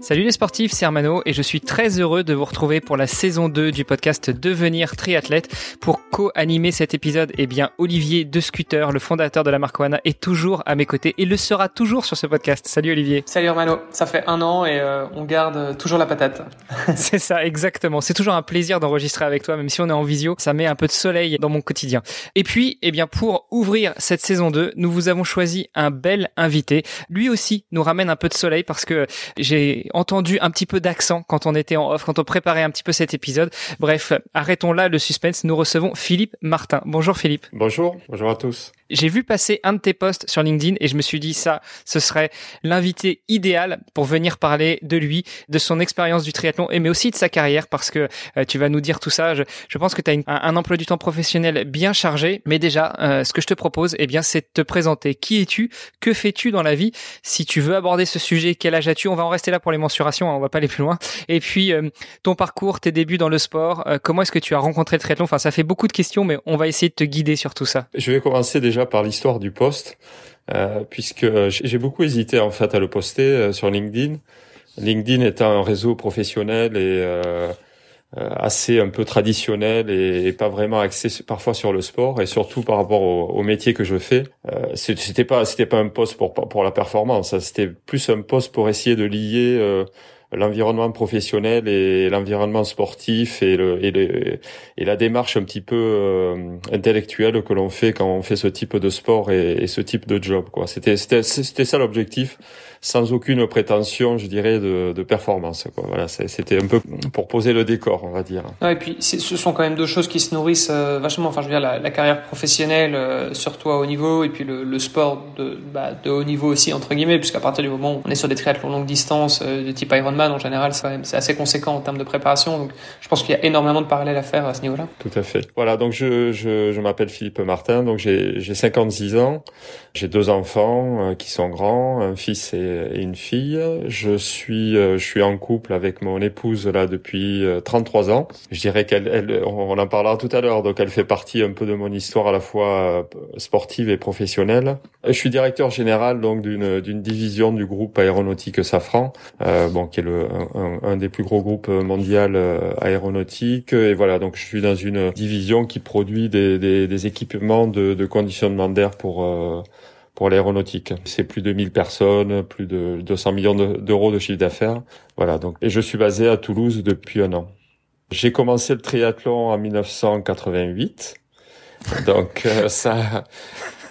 Salut les sportifs, c'est Armano et je suis très heureux de vous retrouver pour la saison 2 du podcast Devenir triathlète. Pour co-animer cet épisode, eh bien Olivier De Scooter, le fondateur de la marque Oana, est toujours à mes côtés et le sera toujours sur ce podcast. Salut Olivier. Salut Armano, ça fait un an et euh, on garde toujours la patate. c'est ça, exactement. C'est toujours un plaisir d'enregistrer avec toi, même si on est en visio, ça met un peu de soleil dans mon quotidien. Et puis, eh bien pour ouvrir cette saison 2, nous vous avons choisi un bel invité. Lui aussi nous ramène un peu de soleil parce que j'ai entendu un petit peu d'accent quand on était en off, quand on préparait un petit peu cet épisode. Bref, arrêtons là le suspense. Nous recevons Philippe Martin. Bonjour Philippe. Bonjour, bonjour à tous. J'ai vu passer un de tes posts sur LinkedIn et je me suis dit ça, ce serait l'invité idéal pour venir parler de lui, de son expérience du triathlon et mais aussi de sa carrière parce que euh, tu vas nous dire tout ça. Je, pense que tu as un, emploi du temps professionnel bien chargé, mais déjà, euh, ce que je te propose, eh bien, c'est de te présenter. Qui es-tu? Que fais-tu dans la vie? Si tu veux aborder ce sujet, quel âge as-tu? On va en rester là pour les mensuration, hein, on va pas aller plus loin. Et puis euh, ton parcours, tes débuts dans le sport, comment est-ce que tu as rencontré le triathlon? Enfin, ça fait beaucoup de questions, mais on va essayer de te guider sur tout ça. Je vais commencer déjà par l'histoire du poste, euh, puisque j'ai beaucoup hésité en fait à le poster euh, sur LinkedIn. LinkedIn étant un réseau professionnel et euh, assez un peu traditionnel et, pas vraiment axé parfois sur le sport et surtout par rapport au, métier que je fais. c'était pas c'était pas un poste pour pour la performance, hein. c'était plus un poste pour essayer de lier l'environnement professionnel et l'environnement sportif et, le, et, le, et, la démarche un petit peu euh, intellectuelle que l'on fait quand on fait ce type de sport et, ce type de job. Quoi. C'était, c'était, c'était ça l'objectif sans aucune prétention, je dirais, de, de performance. Quoi. Voilà, c'était un peu pour poser le décor, on va dire. Ouais, et puis ce sont quand même deux choses qui se nourrissent euh, vachement. Enfin, je veux dire, la, la carrière professionnelle, euh, surtout à haut niveau, et puis le, le sport de, bah, de haut niveau aussi entre guillemets, puisqu'à partir du moment où on est sur des triathlons longue distance euh, de type Ironman, en général, c'est assez conséquent en termes de préparation. Donc, je pense qu'il y a énormément de parallèles à faire à ce niveau-là. Tout à fait. Voilà, donc je, je, je m'appelle Philippe Martin, donc j'ai 56 ans, j'ai deux enfants qui sont grands, un fils et et une fille. Je suis, euh, je suis en couple avec mon épouse là depuis 33 euh, ans. Je dirais qu'elle, elle, on en parlera tout à l'heure. Donc elle fait partie un peu de mon histoire à la fois euh, sportive et professionnelle. Je suis directeur général donc d'une d'une division du groupe aéronautique Safran, euh, bon qui est le un, un, des plus gros groupes mondiaux aéronautiques. Et voilà, donc je suis dans une division qui produit des des, des équipements de, de conditionnement d'air pour pour l'aéronautique. C'est plus de 1000 personnes, plus de 200 millions d'euros de chiffre d'affaires. Voilà, donc, et je suis basé à Toulouse depuis un an. J'ai commencé le triathlon en 1988. Donc, euh, ça,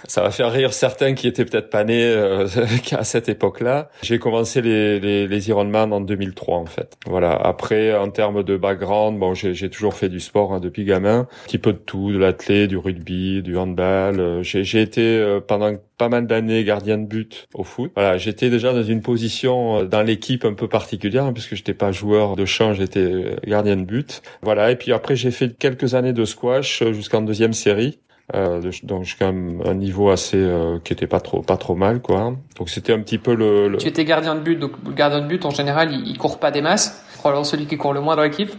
ça va faire rire certains qui étaient peut-être pas nés euh, à cette époque-là. J'ai commencé les, les, les Ironman en 2003 en fait. Voilà. Après, en termes de background, bon, j'ai toujours fait du sport hein, depuis gamin, un petit peu de tout, de l'athlé, du rugby, du handball. Euh, j'ai été euh, pendant pas mal d'années gardien de but au foot. Voilà, j'étais déjà dans une position dans l'équipe un peu particulière hein, puisque j'étais pas joueur de champ, j'étais gardien de but. Voilà, et puis après j'ai fait quelques années de squash jusqu'en deuxième série. Euh, donc jusqu'à un, un niveau assez euh, qui était pas trop pas trop mal quoi. Donc c'était un petit peu le, le, Tu étais gardien de but, donc le gardien de but en général il, il court pas des masses. Probablement celui qui court le moins dans l'équipe.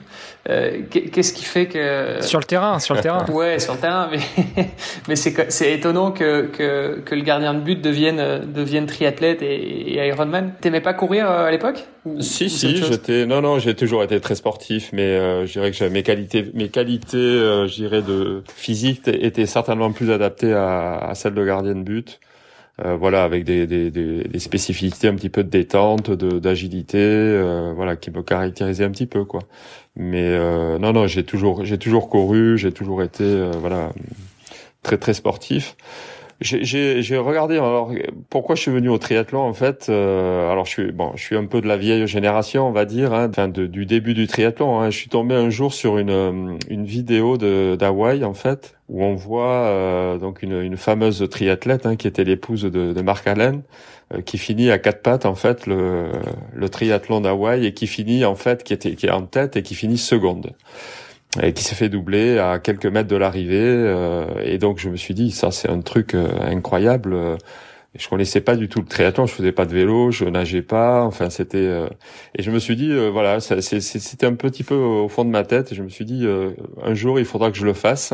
Euh, Qu'est-ce qui fait que sur le terrain, sur le terrain. ouais, sur le terrain, mais mais c'est c'est étonnant que, que que le gardien de but devienne devienne triathlète et, et Ironman. T'aimais pas courir euh, à l'époque? Si si, j'étais non non, j'ai toujours été très sportif, mais euh, je dirais que mes qualités mes qualités, euh, je dirais de physique étaient certainement plus adaptées à, à celles de gardien de but. Euh, voilà, avec des, des, des, des, spécificités un petit peu de détente, de d'agilité, euh, voilà, qui me caractérisaient un petit peu, quoi. Mais euh, non, non, j'ai toujours, j'ai toujours couru, j'ai toujours été, euh, voilà, très très sportif j'ai regardé alors pourquoi je suis venu au triathlon en fait. Euh, alors je suis bon, je suis un peu de la vieille génération, on va dire, hein, enfin de, du début du triathlon. Hein. Je suis tombé un jour sur une euh, une vidéo de d'Hawaï en fait où on voit euh, donc une, une fameuse triathlète hein, qui était l'épouse de, de Mark Allen euh, qui finit à quatre pattes en fait le, le triathlon d'Hawaï et qui finit en fait qui était qui est en tête et qui finit seconde. Et qui s'est fait doubler à quelques mètres de l'arrivée. et donc je me suis dit, ça c'est un truc incroyable. Je connaissais pas du tout le triathlon, je faisais pas de vélo, je nageais pas, enfin c'était euh, et je me suis dit euh, voilà, c'était un petit peu au fond de ma tête et je me suis dit euh, un jour il faudra que je le fasse.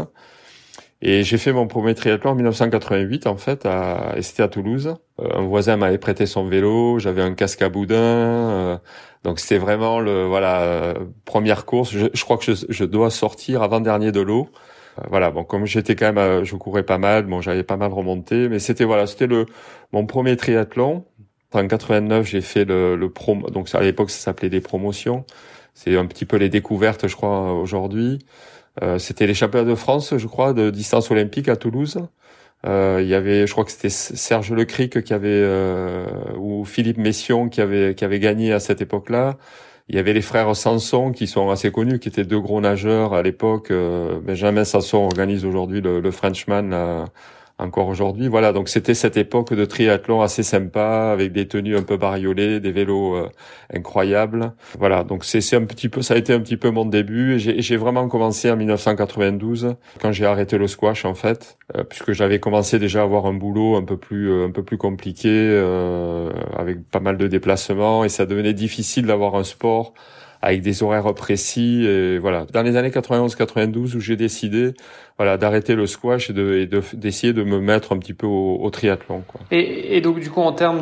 Et j'ai fait mon premier triathlon en 1988 en fait à et c'était à Toulouse. un voisin m'avait prêté son vélo, j'avais un casque à boudin donc c'était vraiment le voilà première course, je, je crois que je, je dois sortir avant dernier de l'eau. Euh, voilà, bon, comme j'étais quand même, euh, je courais pas mal, bon, j'avais pas mal remonté, mais c'était voilà, c'était le mon premier triathlon. En 89, j'ai fait le, le prom, donc à l'époque ça s'appelait des promotions. C'est un petit peu les découvertes, je crois, aujourd'hui. Euh, c'était les championnats de France, je crois, de distance olympique à Toulouse. Euh, il y avait, je crois que c'était Serge Lecric qui avait euh, ou Philippe Mession qui avait qui avait gagné à cette époque-là. Il y avait les frères Sanson qui sont assez connus, qui étaient deux gros nageurs à l'époque. Euh, Benjamin Sanson organise aujourd'hui le, le, Frenchman encore aujourd'hui. Voilà, donc c'était cette époque de triathlon assez sympa avec des tenues un peu bariolées, des vélos euh, incroyables. Voilà, donc c'est un petit peu, ça a été un petit peu mon début. J'ai vraiment commencé en 1992 quand j'ai arrêté le squash en fait, euh, puisque j'avais commencé déjà à avoir un boulot un peu plus euh, un peu plus compliqué avec pas mal de déplacements et ça devenait difficile d'avoir un sport avec des horaires précis. Et voilà, dans les années 91-92 où j'ai décidé voilà d'arrêter le squash et de d'essayer de, me mettre un petit peu au, triathlon. Quoi. Et, et, donc du coup en termes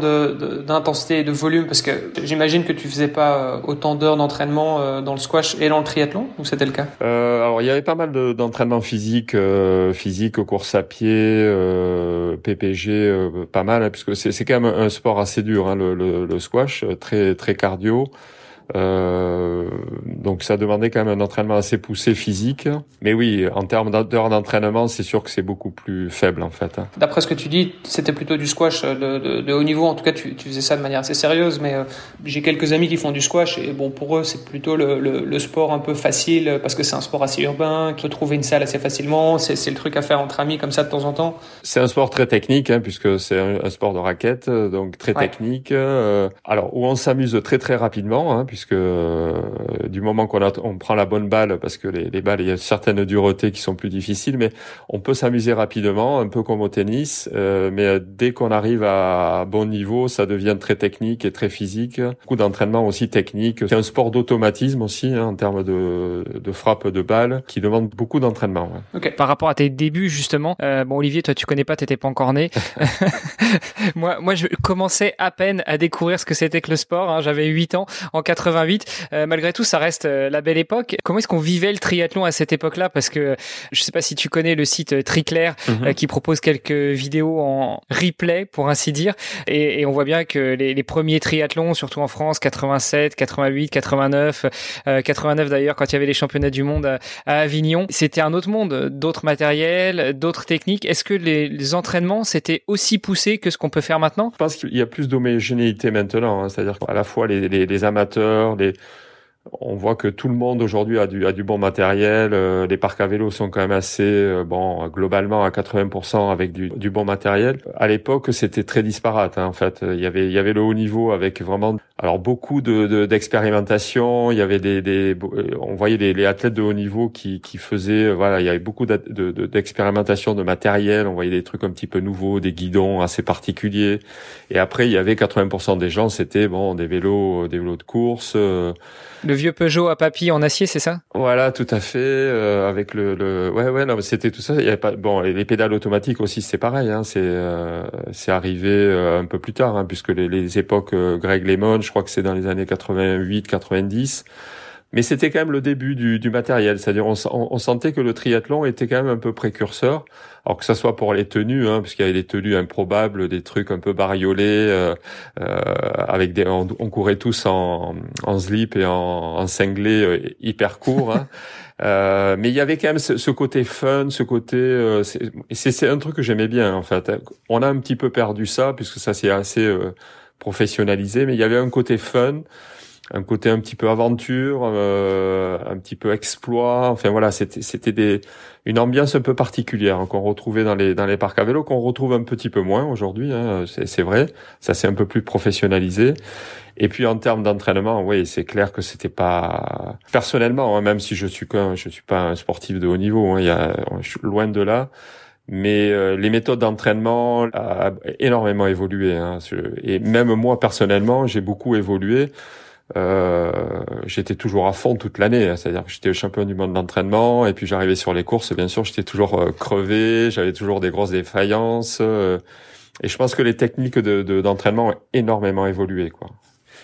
d'intensité de, et de volume, parce que j'imagine que tu faisais pas euh, autant d'heures d'entraînement euh, dans le squash et dans le triathlon, ou c'était le cas? Euh, Alors il y avait pas mal d'entraînement physique, euh, physique, course à pied, euh, PPG, pas mal, hein, puisque c'est quand même un sport assez dur, hein, le, le, le, squash, très très cardio. Euh, donc ça demandait quand même un entraînement assez poussé physique. Mais oui, en termes d'heures d'entraînement, c'est sûr que c'est beaucoup plus faible en fait. Hein. D'après ce que tu dis, c'était plutôt du squash de, de, haut niveau. En tout cas, tu, tu, faisais ça de manière assez sérieuse. Mais euh, j'ai quelques amis qui font du squash et bon, pour eux, c'est plutôt le, le, le, sport un peu facile parce que c'est un sport assez urbain, qui peut trouver une salle assez facilement. C'est le truc à faire entre amis comme ça de temps en temps. C'est un sport très technique hein, puisque c'est un, sport de raquette, donc très technique. Euh, alors où on s'amuse très très rapidement. Hein, puisque euh, du moment qu'on on prend la bonne balle, parce que les, les, balles, il y a certaines duretés qui sont plus difficiles, mais on peut s'amuser rapidement, un peu comme au tennis. Euh, mais dès qu'on arrive à bon niveau, ça devient très technique et très physique. Beaucoup d'entraînement aussi technique. C'est un sport d'automatisme aussi hein, en termes de, de frappe de balle, qui demande beaucoup d'entraînement. Par rapport à tes débuts justement, euh, bon Olivier, toi tu connais pas, t'étais pas encore né. moi, moi je commençais à peine à découvrir ce que c'était que le sport. Hein. J'avais 8 ans en 80 88. Euh, malgré tout, ça reste euh, la belle époque. Comment est-ce qu'on vivait le triathlon à cette époque-là? Parce que je sais pas si tu connais le site euh, Triclair mhm. qui propose quelques vidéos en replay, pour ainsi dire, et, et on voit bien que les, les, premiers triathlons, surtout en France, 87, 88, 89, 89 d'ailleurs, quand il y avait les championnats du monde à, Avignon, c'était un autre monde, d'autres matériels, d'autres techniques. Est-ce que les, les entraînements c'était aussi poussé que ce qu'on peut faire maintenant? Je pense qu'il y a plus d'homogénéité maintenant, hein. c'est-à-dire qu'à la fois les, les, les amateurs on voit que tout le monde aujourd'hui a du, a du bon matériel. Euh, les parcs à vélo sont quand même assez, euh, bon, globalement à 80% avec du, du, bon matériel. À l'époque, c'était très disparate. Hein, en fait, il y avait, il y avait le haut niveau avec vraiment, alors beaucoup de d'expérimentation. il y avait des, des, euh, on voyait les, les, athlètes de haut niveau qui, qui faisaient, voilà, il y avait beaucoup d'expérimentation de, de matériel. On voyait des trucs un petit peu nouveaux, des guidons assez particuliers. Et après, il y avait 80% des gens, c'était bon, des vélos, des vélos de course. Le vieux Peugeot à papy en acier, c'est ça? Voilà, tout à fait. Euh, avec le, le, ouais, ouais, non, c'était tout ça. Il y avait pas, bon, les pédales automatiques aussi, c'est pareil. Hein, c'est, euh, c'est arrivé euh, un peu plus tard, hein, puisque les, les époques Greg Lemon, je crois que c'est dans les années 88, 90. Mais c'était quand même le début du, du matériel, c'est-à-dire on, on, sentait que le triathlon était quand même un peu précurseur, alors que ça soit pour les tenues, hein, puisqu'il y avait des tenues improbables, des trucs un peu bariolés, euh, euh, avec des, on, courait tous en, en slip et en, en cinglé euh, hyper court. Hein. Euh, mais il y avait quand même ce, ce côté fun, ce côté, euh, c'est un truc que j'aimais bien en fait. On a un petit peu perdu ça puisque ça s'est assez professionnalisé, mais il y avait un côté fun un côté un petit peu aventure, euh, un petit peu exploit. Enfin voilà, c'était c'était des une ambiance un peu particulière hein, qu'on retrouvait dans les dans les parcs à vélo qu'on retrouve un petit peu moins aujourd'hui. Hein, c'est vrai, ça c'est un peu plus professionnalisé. Et puis en termes d'entraînement, oui, c'est clair que c'était pas personnellement, hein, même si je suis je suis pas un sportif de haut niveau. Hein, il y a, je suis loin de là. Mais euh, les méthodes d'entraînement ont énormément évolué. Hein, et même moi personnellement, j'ai beaucoup évolué. Euh, j'étais toujours à fond toute l'année, hein. c'est-à-dire que j'étais champion du monde d'entraînement et puis j'arrivais sur les courses, bien sûr, j'étais toujours euh, crevé, j'avais toujours des grosses défaillances euh, et je pense que les techniques de d'entraînement ont énormément évolué, quoi.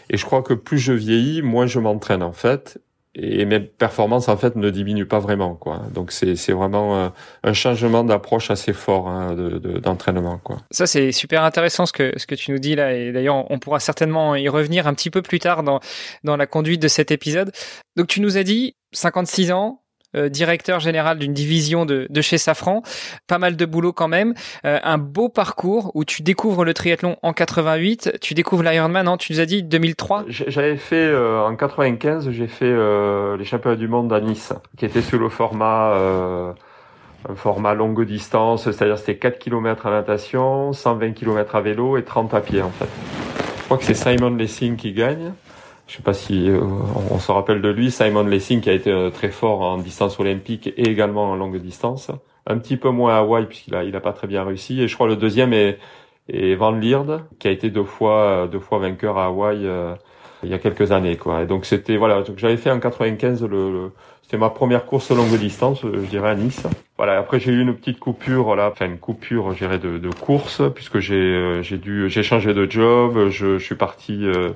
Et je crois que plus je vieillis, moins je m'entraîne en fait et mes performances en fait ne diminuent pas vraiment quoi. Donc c'est c'est vraiment un, un changement d'approche assez fort hein, de, d'entraînement quoi. Ça c'est super intéressant ce que ce que tu nous dis là et d'ailleurs on pourra certainement y revenir un petit peu plus tard dans dans la conduite de cet épisode. Donc tu nous as dit 56 ans, euh, directeur général d'une division de, de, chez Safran. Pas mal de boulot quand même. Euh, un beau parcours où tu découvres le triathlon en 88, tu découvres l'Ironman, Tu nous as dit 2003 J'avais fait euh, en 95, j'ai fait les championnats du monde à Nice, qui était sur le format format longue distance, c'est-à-dire c'était 4 km à natation, 120 km à vélo et 30 à pied en fait. Je crois que c'est Simon Lessing qui gagne je sais pas si euh, on, se rappelle de lui, Simon Lessing qui a été euh, très fort en distance olympique et également en longue distance. Un petit peu moins à Hawaï puisqu'il a il a pas très bien réussi. Et je crois le deuxième est, est Van Lierde qui a été deux fois deux fois vainqueur à Hawaï euh, il y a quelques années quoi. Et donc c'était voilà, j'avais fait en 95 le, c'était ma première course longue distance, je dirais à Nice. Voilà, après j'ai eu une petite coupure là, enfin une coupure, je de, de course puisque j'ai j'ai dû j'ai changé de job, je, suis parti euh,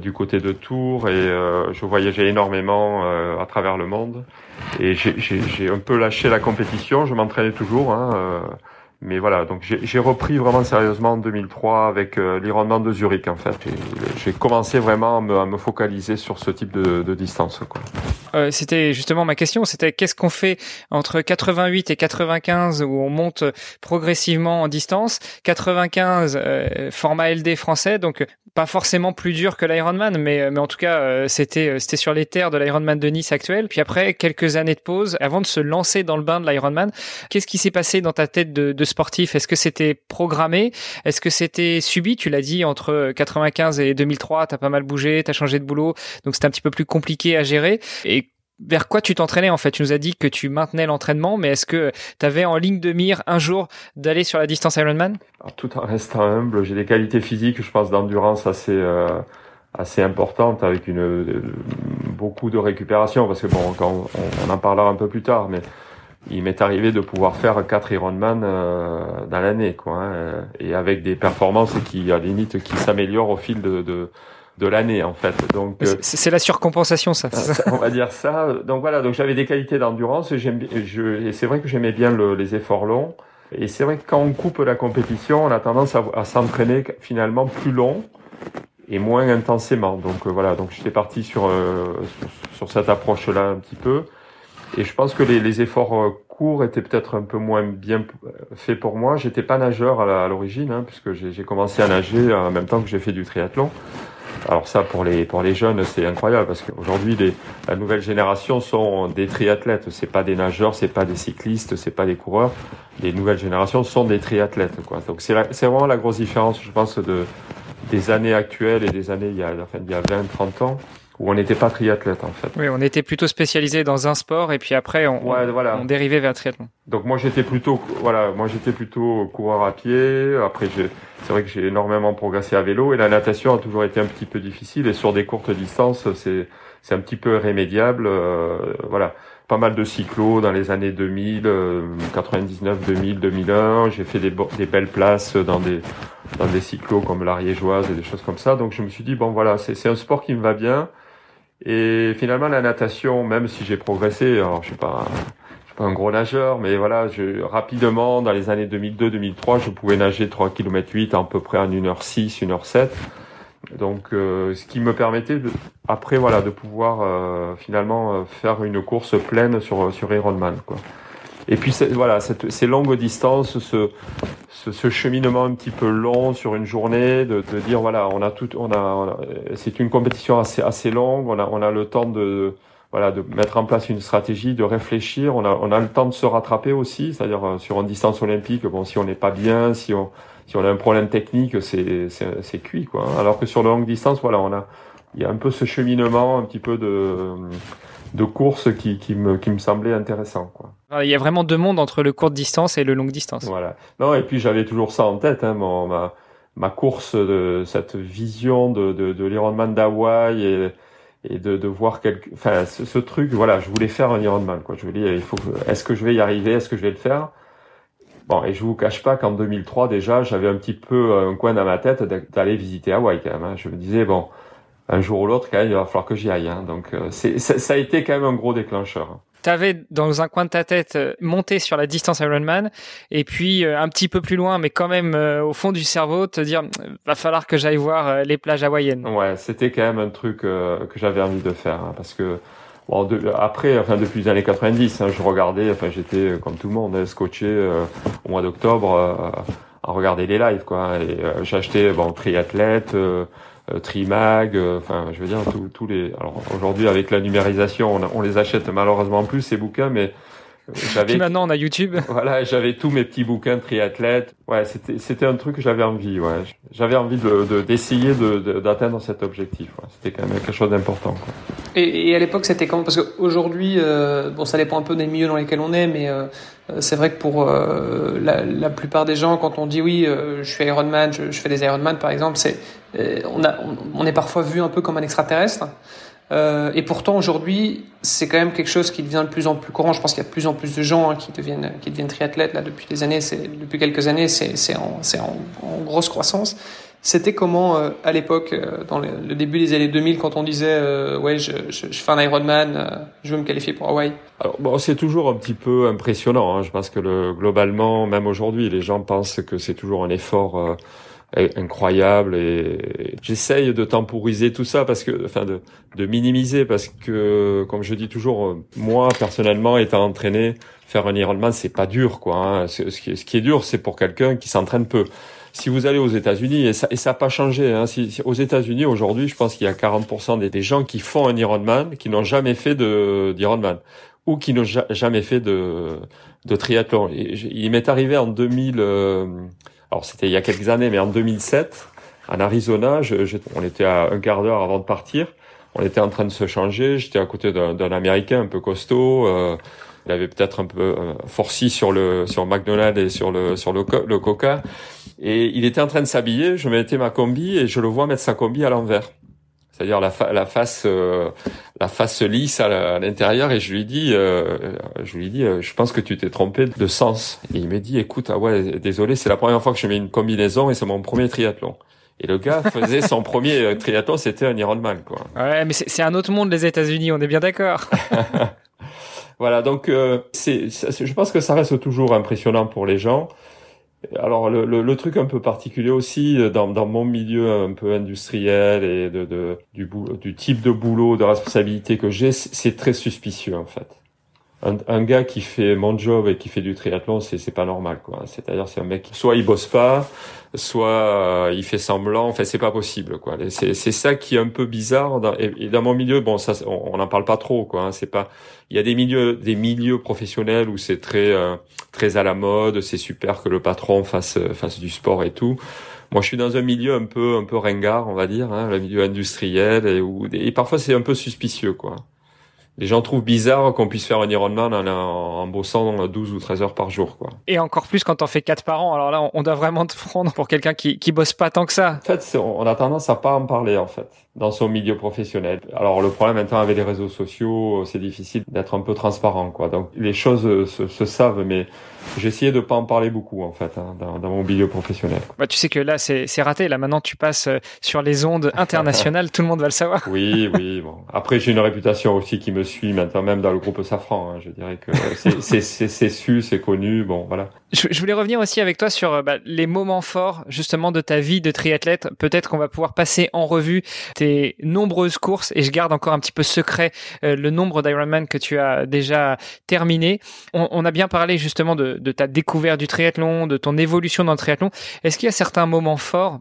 du côté de Tours et euh, je voyageais énormément euh, à travers le monde et j'ai un peu lâché la compétition. Je m'entraînais toujours, hein, mais voilà. Donc j'ai repris vraiment sérieusement en 2003 avec l'Ironman de Zurich en fait. J'ai commencé vraiment à me, à me, focaliser sur ce type de, de distance. Euh, c'était justement ma question, c'était qu'est-ce qu'on fait entre 88 et 95 où on monte progressivement en distance, 95 euh, format LD français, donc pas forcément plus dur que l'Ironman, mais mais en tout cas euh, c'était c'était sur les terres de l'Ironman de Nice actuel. Puis après quelques années de pause, avant de se lancer dans le bain de l'Ironman, qu'est-ce qui s'est passé dans ta tête de, de sportif? Est-ce que c'était programmé? Est-ce que c'était subi? Tu l'as dit entre 95 et 2003, t'as pas mal bougé, t'as changé de boulot, donc c'était un petit peu plus compliqué à gérer. Vers quoi tu t'entraînais en fait? Tu nous as dit que tu maintenais l'entraînement, mais est-ce que tu avais en ligne de mire un jour d'aller sur la distance Ironman? Tout en restant humble, j'ai des qualités physiques, je pense, d'endurance assez euh, assez importantes avec une euh, beaucoup de récupération parce que bon, on, en parlera un peu plus tard, mais il m'est arrivé de pouvoir faire quatre Ironman euh, dans l'année, quoi, hein, et avec des performances qui à la limite qui s'améliorent au fil de de l'année en fait. Donc euh, c'est la surcompensation ça. on va dire ça. Donc voilà, donc j'avais des qualités d'endurance et j'aime je et c'est vrai que j'aimais bien le, les efforts longs et c'est vrai que quand on coupe la compétition, on a tendance à, à s'entraîner finalement plus long et moins intensément. Donc euh, voilà, donc j'étais parti sur, euh, sur, cette approche là un petit peu et je pense que les, les efforts courts étaient peut-être un peu moins bien faits pour moi. J'étais pas nageur à l'origine hein, puisque j'ai commencé à nager en même temps que j'ai fait du triathlon. Alors ça, pour les pour les jeunes, c'est incroyable parce qu'aujourd'hui, les la nouvelle génération sont des triathlètes. C'est pas des nageurs, c'est pas des cyclistes, c'est pas des coureurs. Les nouvelles générations sont des triathlètes. Quoi. Donc c'est c'est vraiment la grosse différence, je pense, de des années actuelles et des années il y a enfin, il y a 20, 30 ans où on n'était pas triathlète en fait. Oui, on était plutôt spécialisé dans un sport et puis après on, voilà. on dérivait vers le triathlon. Donc moi j'étais plutôt voilà, moi j'étais plutôt coureur à pied. Après c'est vrai que j'ai énormément progressé à vélo et la natation a toujours été un petit peu difficile et sur des courtes distances c'est c'est un petit peu irrémédiable. Euh, voilà, pas mal de cyclos dans les années 2000, 99, 2000, 2001. J'ai fait des, des belles places dans des dans des cyclos comme l'Ariégeoise et des choses comme ça. Donc je me suis dit bon voilà, c'est un sport qui me va bien. Et finalement, la natation, même si j'ai progressé, alors je suis pas, je suis pas un gros nageur, mais voilà, je, rapidement, dans les années 2002-2003, je pouvais nager 3 km 8 à peu près en 1h6, 1h7. Donc, euh, ce qui me permettait de, après, voilà, de pouvoir euh, finalement euh, faire une course pleine sur sur Ironman, quoi. Et puis voilà, cette, ces longues distances, ce, ce, ce, cheminement un petit peu long sur une journée, de, de dire voilà, on a tout, on a, c'est une compétition assez assez longue, on a on a le temps de voilà de mettre en place une stratégie, de réfléchir, on a on a le temps de se rattraper aussi, c'est-à-dire euh, sur une distance olympique, bon si on n'est pas bien, si on si on a un problème technique, c'est c'est cuit quoi. Alors que sur la longue distance, voilà, on a il y a un peu ce cheminement, un petit peu de de course qui, qui, me, qui me semblait intéressant. Quoi. Il y a vraiment deux mondes entre le courte distance et le longue distance. Voilà. Non, et puis j'avais toujours ça en tête, hein, mon, ma, ma course, de, cette vision de, de, de l'Ironman d'Hawaï et, et de, de voir quelque, enfin, ce, ce, truc, voilà, je voulais faire un Ironman, quoi. Je voulais, il faut, est-ce que je vais y arriver, est-ce que je vais le faire? Bon, et je vous cache pas qu'en 2003 déjà, j'avais un petit peu un coin dans ma tête d'aller visiter Hawaï quand même. Hein. Je me disais bon, un jour ou l'autre, quand même, il va falloir que j'y aille. Hein. Donc, euh, c'est, ça a été quand même un gros déclencheur. Hein. Tu avais dans un coin de ta tête euh, monté sur la distance Ironman, et puis euh, un petit peu plus loin, mais quand même au fond du cerveau, te dire va falloir que j'aille voir les plages hawaïennes. Ouais, c'était quand même un truc que j'avais envie de faire, hein, parce que bon, après, enfin depuis les années 90, hein, je regardais, enfin j'étais comme tout le monde, hein, scotché au mois d'octobre à regarder les lives, quoi. Et j'achetais bon triathlète. Euh, Trimag, euh, enfin je veux dire tous les. Alors aujourd'hui avec la numérisation, on, on, les achète malheureusement plus ces bouquins, mais euh, j'avais. maintenant on a YouTube. Voilà, j'avais tous mes petits bouquins triathlètes. Ouais, c'était c'était un truc que j'avais envie. Ouais, j'avais envie de d'essayer de, d'atteindre cet objectif. Ouais. C'était quand même quelque chose d'important. Et, et, à l'époque, c'était quand? Parce qu'aujourd'hui, euh, bon, ça dépend un peu des milieux dans lesquels on est, mais euh, c'est vrai que pour euh, la, la, plupart des gens, quand on dit oui, je suis Ironman, je, je fais des Ironman par exemple, c'est on, a, on, est parfois vu un peu comme un extraterrestre. Euh, et pourtant aujourd'hui, c'est quand même quelque chose qui devient de plus en plus courant. Je pense qu'il y a de plus en plus de gens hein, qui deviennent triathlètes là depuis des années. Depuis quelques années, c'est en, grosse croissance. C'était comment euh, à l'époque, euh, dans le, début des années 2000, quand on disait ouais, je, fais un Ironman, je veux me qualifier pour Hawaï? Alors bon, c'est toujours un petit peu impressionnant. Hein. Je pense que le, globalement, même aujourd'hui, les gens pensent que c'est toujours un effort incroyable et j'essaye de temporiser tout ça parce que enfin de, de minimiser parce que comme je dis toujours moi personnellement étant entraîné faire un Ironman c'est pas dur quoi hein. ce, qui, est dur c'est pour quelqu'un qui s'entraîne peu si vous allez aux États-Unis, et ça n'a pas changé, hein, si, aux États-Unis aujourd'hui, je pense qu'il y a 40% des, gens qui font un Ironman qui n'ont jamais fait de d'Ironman ou qui n'ont jamais fait de, de triathlon. Et, il m'est arrivé en 2000, euh, alors c'était il y a quelques années, mais en 2007, en Arizona, je, je, on était à un quart d'heure avant de partir, on était en train de se changer, j'étais à côté d'un Américain un peu costaud. Euh, il avait peut-être un peu euh, forci sur le sur McDonald's et sur le sur le, le Coca et il était en train de s'habiller, je mettais ma combi et je le vois mettre sa combi à l'envers. C'est-à-dire la, la face euh, la face lisse à l'intérieur et je lui dis euh, je lui dis euh, je pense que tu t'es trompé de sens et il me dit écoute ah ouais désolé c'est la première fois que je mets une combinaison et c'est mon premier triathlon. Et le gars faisait son premier triathlon, c'était un Ironman, quoi. Ouais, mais c'est un autre monde, les États-Unis, on est bien d'accord. voilà, donc c'est, je pense que ça reste toujours impressionnant pour les gens. Alors le, le, le, truc un peu particulier aussi euh, dans, dans mon milieu un peu industriel et de, de du, du type de boulot, de responsabilité que j'ai, c'est très suspicieux en fait un, un, gars qui fait mon job et qui fait du triathlon, c'est c'est pas normal quoi. C'est-à-dire c'est un mec soit il bosse pas, soit euh, il fait semblant. Enfin c'est pas possible quoi. C'est c'est ça qui est un peu bizarre. Dans, et, dans mon milieu, bon ça on n'en parle pas trop quoi. Hein. c'est pas. Il y a des milieux des milieux professionnels où c'est très euh, très à la mode. C'est super que le patron fasse fasse du sport et tout. Moi, je suis dans un milieu un peu un peu ringard, on va dire, hein, le milieu industriel et où et parfois c'est un peu suspicieux quoi les gens trouvent bizarre qu'on puisse faire un Ironman en, en, bossant 12 ou 13 heures par jour, quoi. Et encore plus quand on fait 4 par an. Alors là, on doit vraiment te prendre pour quelqu'un qui, qui bosse pas tant que ça. En fait, on a tendance à pas en parler, en fait dans son milieu professionnel. Alors le problème maintenant avec les réseaux sociaux, c'est difficile d'être un peu transparent, quoi. Donc les choses se, se savent, mais j'ai essayé de pas en parler beaucoup en fait hein, dans, dans, mon milieu professionnel. Bah tu sais que là c'est raté. Là maintenant tu passes euh, sur les ondes internationales, tout le monde va le savoir. Oui, oui. Bon. Après j'ai une réputation aussi qui me suit maintenant même dans le groupe Safran. Hein. Je dirais que c'est su, c'est connu. Bon voilà. Je, voulais revenir aussi avec toi sur bah, les moments forts justement de ta vie de triathlète. Peut-être qu'on va pouvoir passer en revue nombreuses courses et je garde encore un petit peu secret euh, le nombre d'Ironman que tu as déjà terminé. On, a bien parlé justement de, de ta découverte du triathlon, de ton évolution dans le triathlon. Est-ce qu'il y a certains moments forts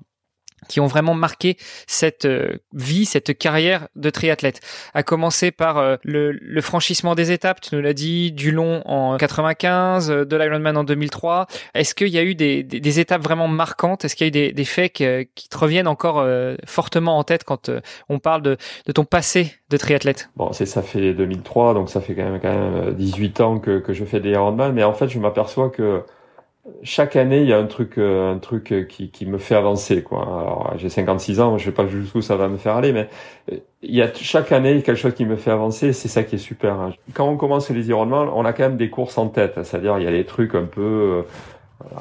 qui ont vraiment marqué cette euh, vie, cette carrière de triathlète. À commencer par euh, le, franchissement des étapes, tu nous l'as dit, du long en 95, euh, de l'Ironman en 2003. Est-ce qu'il y a eu des, étapes vraiment marquantes? Est-ce qu'il y a eu des, faits qui, te reviennent encore fortement en tête quand on parle de, ton passé de triathlète? Bon, c'est ça fait 2003, donc ça fait quand même, quand même 18 ans que je fais des Ironman, mais en fait, je m'aperçois que chaque année, il y a un truc, euh, un truc euh, qui, qui me fait avancer, quoi. Alors, j'ai 56 ans, je sais pas jusqu'où ça va me faire aller, mais euh, il y a chaque année quelque chose qui me fait avancer. C'est ça qui est super. Hein. Quand on commence les Ironman, on a quand même des courses en tête. C'est-à-dire, il y a des trucs un peu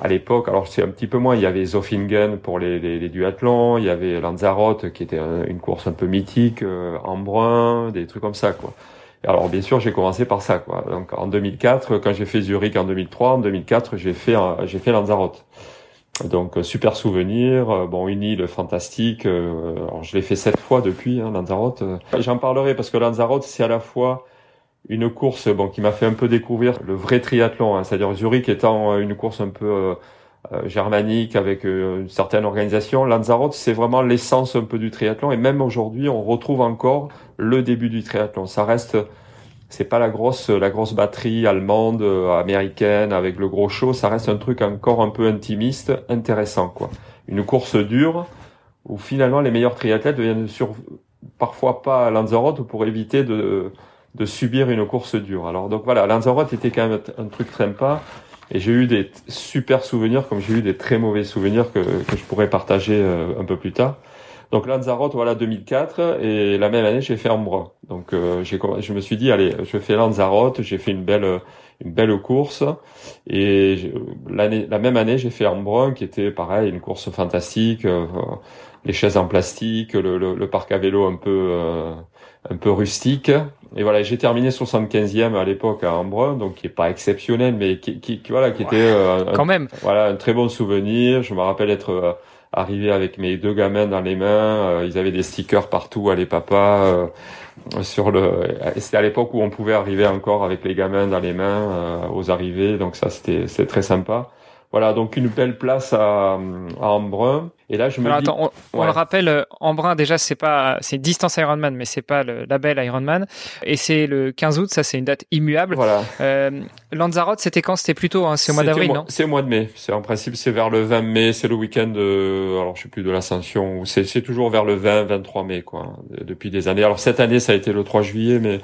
à l'époque. Alors, c'est un petit peu moins. Il y avait Zofingen pour les, les, les duathlons. Il y avait Lanzarote qui était une course un peu mythique, en brun, des trucs comme ça, quoi. Alors bien sûr, j'ai commencé par ça quoi. Donc en 2004, quand j'ai fait Zurich en 2003, en 2004, j'ai fait j'ai fait Lanzarote. Donc euh, super souvenir, euh, bon une île fantastique. Euh, alors je l'ai fait sept fois depuis hein, Lanzarote. J'en parlerai parce que Lanzarote c'est à la fois une course bon qui m'a fait un peu découvrir le vrai triathlon, hein, c'est-à-dire Zurich étant une course un peu germanique avec une certaine organisation. Lanzarote, c'est vraiment l'essence un peu du triathlon et même aujourd'hui, on retrouve encore le début du triathlon. Ça reste, c'est pas la grosse, la grosse batterie allemande, euh, américaine avec le gros show. Ça reste un truc encore un peu intimiste, intéressant, quoi. Une course dure où finalement les meilleurs triathlètes viennent sur, parfois pas à Lanzarote pour éviter de, de subir une course dure. Alors donc voilà, Lanzarote était quand même un truc sympa. Et j'ai eu des super souvenirs, comme j'ai eu des très mauvais souvenirs que, que je pourrais partager euh, un peu plus tard. Donc Lanzarote, voilà 2004, et la même année j'ai fait Embrun. Donc euh, je me suis dit allez, je fais Lanzarote, j'ai fait une belle une belle course, et l'année la même année j'ai fait Embrun qui était pareil une course fantastique, euh, les chaises en plastique, le, le, parc à vélo un peu euh, un peu rustique. Et voilà, j'ai terminé 75e à l'époque à Embrun, donc qui est pas exceptionnel, mais qui, qui, voilà, qui était quand même voilà un très bon souvenir. Je me rappelle être arrivé avec mes deux gamins dans les mains. Euh, ils avaient des stickers partout, allez papa. Euh, sur le, c'était à l'époque où on pouvait arriver encore avec les gamins dans les mains euh, aux arrivées, donc ça c'était c'était très sympa. Voilà, donc une belle place à, à Embrun. Et là, je me dis... attends, on, le rappelle, euh, Embrun déjà c'est pas c'est distance Ironman, mais c'est pas le label Ironman. Et c'est le 15 août, ça c'est une date immuable. Voilà. Euh, Lanzarote, c'était quand? C'était plutôt, hein, c'est au mois d'avril, non? C'est au mois de mai. C'est en principe c'est vers le 20 mai, c'est le week-end. De, alors je sais plus de l'Ascension. C'est c'est toujours vers le 20-23 mai quoi, depuis des années. Alors cette année ça a été le 3 juillet, mais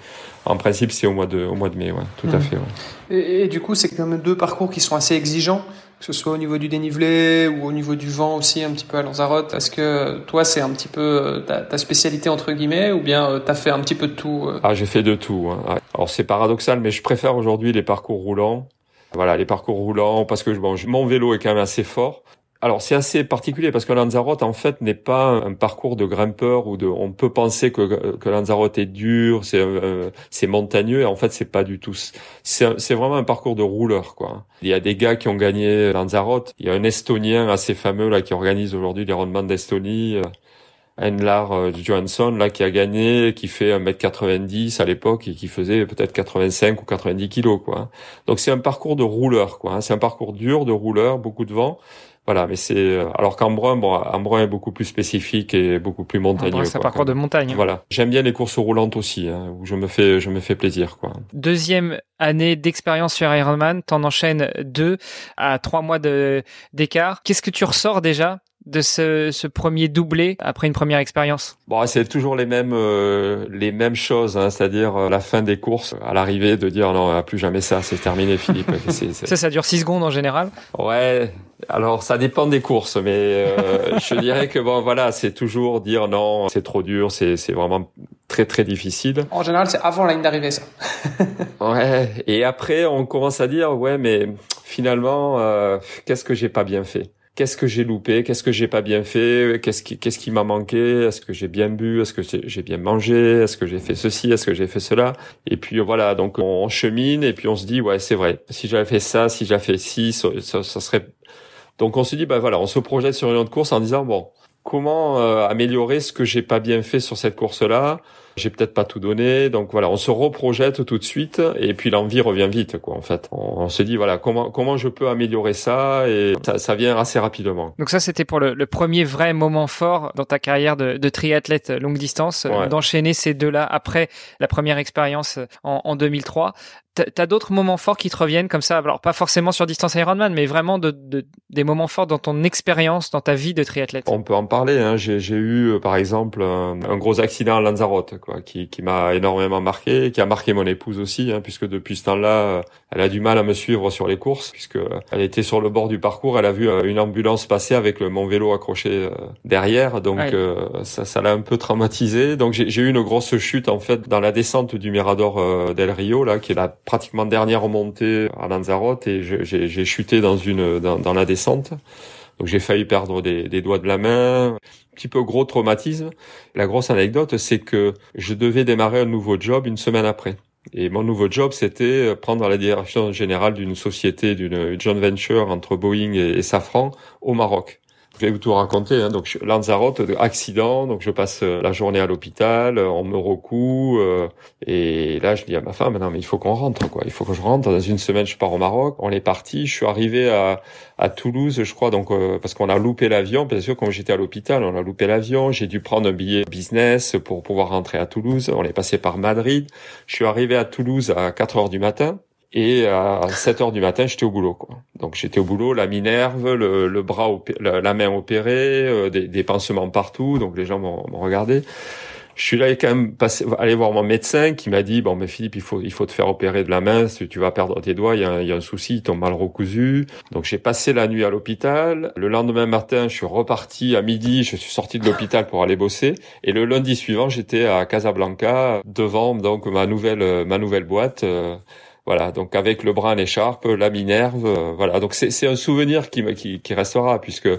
en principe c'est au mois de au mois de mai, ouais, tout à hmm. fait. Ouais. Et, et, du coup c'est quand même deux parcours qui sont assez exigeants que ce soit au niveau du dénivelé ou au niveau du vent aussi un petit peu à Lanzarote. Est-ce que toi c'est un petit peu euh, ta, ta, spécialité entre guillemets ou bien euh, tu as fait un petit peu de tout euh? Ah j'ai fait de tout. Hein. Alors c'est paradoxal mais je préfère aujourd'hui les parcours roulants. Voilà les parcours roulants parce que bon, mon vélo est quand même assez fort. Alors c'est assez particulier parce que Lanzarote en fait n'est pas un parcours de grimpeur ou de. On peut penser que, que Lanzarote est dur, c'est euh, c'est montagneux et en fait c'est pas du tout. C'est c'est vraiment un parcours de rouleur quoi. Il y a des gars qui ont gagné Lanzarote. Il y a un Estonien assez fameux là qui organise aujourd'hui les rendements d'Estonie. Euh, Enlar euh, Johansson là qui a gagné, qui fait 1m90 à l'époque et qui faisait peut-être 85 ou 90 kilos quoi. Donc c'est un parcours de rouleur quoi. C'est un parcours dur de rouleur, beaucoup de vent. Voilà, mais c'est euh, alors qu'Embrun, bon, Embrun est beaucoup plus spécifique et beaucoup plus montagneux. C'est un parcours de montagne. Voilà, j'aime bien les courses roulantes aussi, hein, où je me fais, je me fais plaisir, quoi. Deuxième année d'expérience sur Ironman, t'en enchaînes deux à trois mois de d'écart. Qu'est-ce que tu ressors déjà de ce, ce, premier doublé après une première expérience? Bon, c'est toujours les mêmes euh, les mêmes choses, hein, c'est-à-dire euh, la fin des courses, à l'arrivée de dire non, plus jamais ça, c'est terminé, Philippe. Ça, ça dure six secondes en général? Ouais. Alors ça dépend des courses, mais euh, je dirais que bon voilà, c'est toujours dire non, c'est trop dur, c'est c'est vraiment très très difficile. En général, c'est avant la ligne d'arrivée ça. ouais. Et après, on commence à dire ouais, mais finalement, qu'est-ce que j'ai pas bien fait? Qu'est-ce que j'ai loupé, qu'est-ce que j'ai pas bien fait, qu'est-ce qui, qu'est-ce qui m'a manqué, est-ce que j'ai bien bu, est-ce que j'ai bien mangé, est-ce que j'ai fait ceci, est-ce que j'ai fait cela? Et puis voilà, donc on chemine et puis on se dit ouais c'est vrai, si j'avais fait ça, si j'avais fait ci, ça, ça, serait. Donc on se dit bah voilà, on se projette sur une autre course en disant bon comment euh, améliorer ce que j'ai pas bien fait sur cette course-là? J'ai peut-être pas tout donné. Donc voilà, on se reprojette tout de suite et puis l'envie revient vite, quoi. En fait, on, se dit voilà comment comment je peux améliorer ça et ça, ça vient assez rapidement. Donc ça, c'était pour le, le, premier vrai moment fort dans ta carrière de, de triathlète longue distance, d'enchaîner ces deux-là après la première expérience en, en 2003. T'as d'autres moments forts qui te reviennent comme ça, alors pas forcément sur distance Ironman, mais vraiment de, de des moments forts dans ton expérience, dans ta vie de triathlète. On peut en parler. Hein. J'ai eu, euh, par exemple, un, gros accident à Lanzarote, quoi, qui, qui m'a énormément marqué, qui a marqué mon épouse aussi, hein, puisque depuis ce temps-là, euh, elle a du mal à me suivre sur les courses, puisque euh, elle était sur le bord du parcours, elle a vu une ambulance passer avec mon vélo accroché derrière, donc ça, ça l'a un peu traumatisé. Donc j'ai eu une grosse chute en fait dans la descente du Mirador del Rio, là, qui est la pratiquement dernière montée à Lanzarote et j'ai chuté dans une dans, la descente. Donc j'ai failli perdre des, doigts de la main, un petit peu gros traumatisme. La grosse anecdote, c'est que je devais démarrer un nouveau job une semaine après. Et mon nouveau job, c'était prendre la direction générale d'une société, d'une joint venture entre Boeing et Safran au Maroc. Je vais vous tout raconter. Hein. Donc Lanzarote, accident. Donc je passe euh, la journée à l'hôpital, euh, on me recoue. Euh, et là, je dis à ma femme, non mais il faut qu'on rentre, quoi. Il faut que je rentre. Dans une semaine, je pars au Maroc. On est parti. Je suis arrivé à, à Toulouse, je crois. Donc parce qu'on a loupé l'avion. Bien sûr, quand j'étais à l'hôpital, on a loupé l'avion. J'ai dû prendre un billet business pour pouvoir rentrer à Toulouse. On est passé par Madrid. Je suis arrivé à Toulouse à 4 heures du matin. Et à 7 heures du matin, j'étais au boulot. Quoi. Donc j'étais au boulot, la minerve, le, le bras, la, main opérée, euh, des, des, pansements partout. Donc les gens m'ont regardé. Je suis là quand même passé, aller voir mon médecin qui m'a dit bon mais Philippe il faut il faut te faire opérer de la main si tu vas perdre tes doigts il y a, y a un souci ils t'ont mal recousu donc j'ai passé la nuit à l'hôpital le lendemain matin je suis reparti à midi je suis sorti de l'hôpital pour aller bosser et le lundi suivant j'étais à Casablanca devant donc ma nouvelle ma nouvelle boîte euh, voilà, donc avec le bras en écharpe, la Minerve, euh, voilà. Donc c'est un souvenir qui, qui, qui restera puisque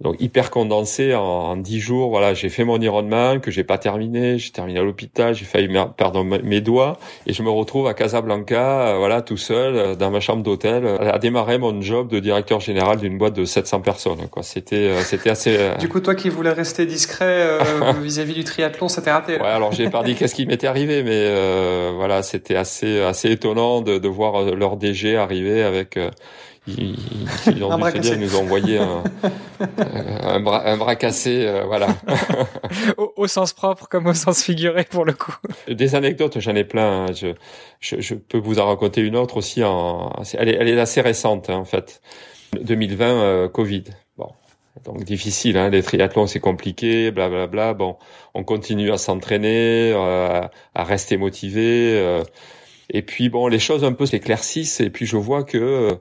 donc hyper condensé en dix jours. Voilà, j'ai fait mon Ironman que j'ai pas terminé. J'ai terminé à l'hôpital. J'ai failli perdre mes doigts et je me retrouve à Casablanca, euh, voilà, tout seul euh, dans ma chambre d'hôtel, euh, à démarrer mon job de directeur général d'une boîte de 700 personnes. Quoi, c'était c'était assez. Du coup, toi qui voulais rester discret vis-à-vis du triathlon, ça t'est raté. Ouais, alors j'ai pas dit qu'est-ce qui m'était arrivé, mais voilà, c'était assez assez étonnant de, de voir leur DG arriver avec ils, ont dû se dire, ils nous ont envoyé un, un, bras, un bras cassé, euh, voilà. au, sens propre comme au sens figuré pour le coup. Des anecdotes, j'en ai plein. Hein. Je, je, je, peux vous en raconter une autre aussi. En, elle, est, elle est assez récente hein, en fait. 2020, euh, Covid. Bon, donc difficile. Hein, les triathlons, c'est compliqué, blablabla. Bla, bla. Bon, on continue à s'entraîner, euh, à rester motivé. et puis bon, les choses un peu s'éclaircissent. Et puis je vois que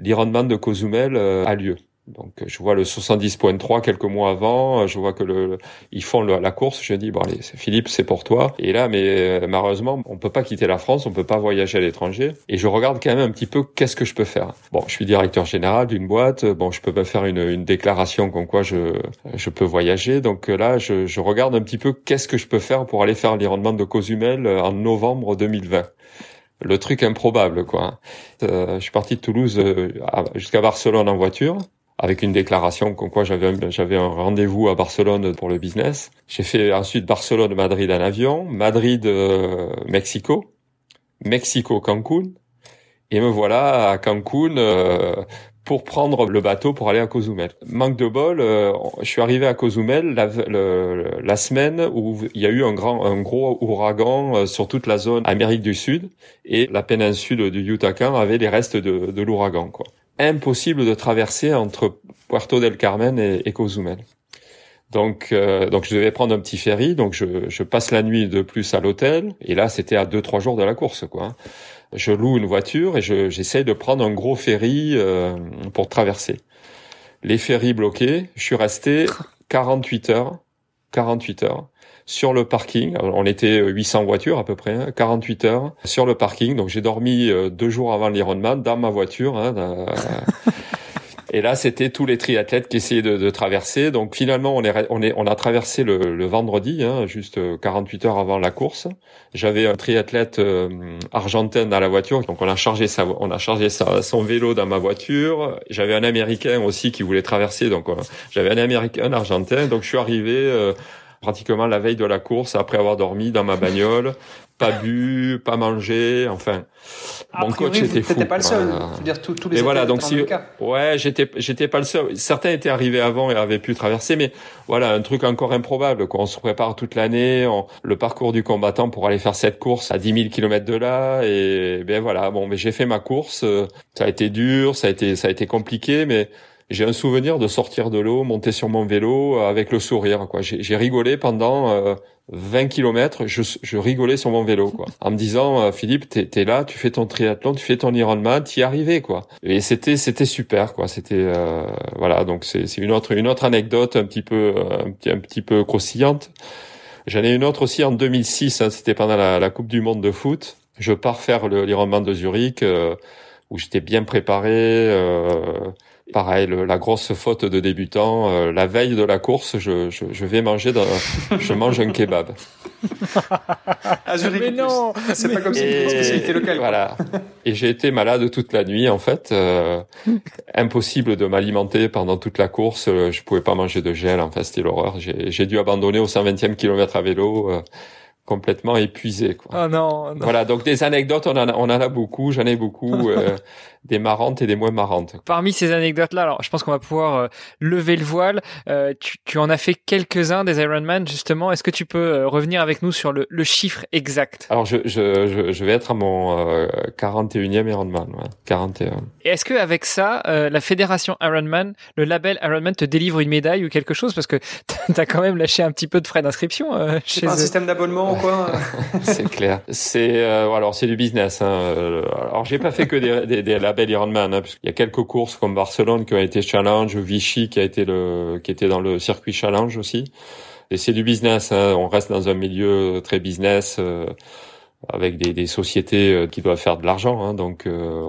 l'Ironman de Cozumel euh, a lieu. Donc je vois le 70.3 quelques mois avant, je vois que le, ils font la course, je dis bon allez Philippe c'est pour toi. Et là mais euh, malheureusement on peut pas quitter la France, on peut pas voyager à l'étranger. Et je regarde quand même un petit peu qu'est-ce que je peux faire. Bon je suis directeur général d'une boîte, bon je peux pas faire une, une déclaration comme quoi je je peux voyager. Donc là je, je regarde un petit peu qu'est-ce que je peux faire pour aller faire l'Ironman de Cozumel en novembre 2020 le truc improbable quoi. Euh, je suis parti de Toulouse euh, jusqu'à Barcelone en voiture avec une déclaration comme quoi j'avais un, j'avais un rendez-vous à Barcelone pour le business. J'ai fait ensuite Barcelone Madrid en avion, Madrid euh, Mexico, Cancun et me voilà à Cancun pour prendre le bateau pour aller à Cozumel. Manque de bol, euh, je suis arrivé à Cozumel la, la, semaine où il y a eu un grand, un gros ouragan euh, sur toute la zone Amérique du Sud et la péninsule du Yucatan avait les restes de, de l'ouragan. Quoi. Impossible de traverser entre Puerto del Carmen et, et Cozumel. Donc, euh, donc je devais prendre un petit ferry. Donc je, je passe la nuit de plus à l'hôtel. Et là, c'était à deux trois jours de la course, quoi. Je loue une voiture et j'essaye de prendre un gros ferry euh, pour traverser. Les ferries bloqués, je suis resté 48 heures, 48 heures sur le parking. On était 800 voitures à peu près, 48 hein, heures sur le parking. Donc j'ai dormi euh, deux jours avant l'Ironman dans ma voiture. Hein, Et là, c'était tous les triathlètes qui essayaient de, de, traverser. Donc finalement, on, est, on, est, on a traversé le, le vendredi, hein, juste 48 heures avant la course. J'avais un triathlète euh, argentin dans la voiture, donc on a chargé sa, on a chargé sa, son vélo dans ma voiture. J'avais un Américain aussi qui voulait traverser, donc euh, j'avais un Américain, un Argentin. Donc je suis arrivé. Euh, pratiquement la veille de la course après avoir dormi dans ma bagnole, pas bu, pas mangé, enfin. mon coach était fou. pas le seul. Je veux dire, tous, tous les et voilà, donc si, ouais, j'étais, j'étais pas le seul. Certains étaient arrivés avant et avaient pu traverser, mais voilà, un truc encore improbable, quoi. On se prépare toute l'année, le parcours du combattant pour aller faire cette course à 10 000 km de là, et ben voilà, bon, mais j'ai fait ma course. Ça a été dur, ça a été, ça a été compliqué, mais j'ai un souvenir de sortir de l'eau, monter sur mon vélo euh, avec le sourire. Quoi. J'ai, rigolé pendant euh, 20 kilomètres. Je, je, rigolais sur mon vélo, quoi, en me disant euh, Philippe, t'es, es là, tu fais ton triathlon, tu fais ton Ironman, t'y arrivé, quoi. Et c'était c'était super, quoi. C'était euh, voilà. Donc c'est, une autre une autre anecdote un petit peu un petit un petit peu croustillante. J'en ai une autre aussi en 2006. Hein, c'était pendant la, la, Coupe du Monde de foot. Je pars faire l'Ironman de Zurich où j'étais bien préparé. Euh, pareil, la grosse faute de débutant. Euh, la veille de la course, je, je, je vais manger, dans, je mange un kebab. Zurich, mais non, c'est pas comme si c'était une spécialité locale. Voilà. Et j'ai été malade toute la nuit, en fait. Euh, impossible de m'alimenter pendant toute la course. Je pouvais pas manger de gel. Enfin, c'était l'horreur. J'ai dû abandonner au 120e kilomètre à vélo complètement épuisé. Quoi. Oh non, Voilà, donc des anecdotes, on en a, on en a beaucoup, j'en ai beaucoup, euh, des marrantes et des moins marrantes. Parmi ces anecdotes-là, alors je pense qu'on va pouvoir euh, lever le voile. Euh, tu, tu, en as fait quelques-uns des Ironman, justement. Est-ce que tu peux euh, revenir avec nous sur le, le chiffre exact? Alors je, je, je, vais être à mon 41e Ironman, ouais, 41. Et est-ce que avec ça, la fédération Ironman, le label Ironman te délivre une médaille ou quelque chose? Parce que tu as quand même lâché un petit peu de frais d'inscription chez pas un système d'abonnement c'est clair. C'est euh, alors c'est du business. Hein. Euh, alors j'ai pas fait que des, des, des labels Ironman, hein, puisqu'il y a quelques courses comme Barcelone qui ont été challenge, Vichy qui a été le qui était dans le circuit challenge aussi. Et c'est du business. Hein. On reste dans un milieu très business. Euh, avec des, des, sociétés euh, qui doivent faire de l'argent. Hein, donc, euh,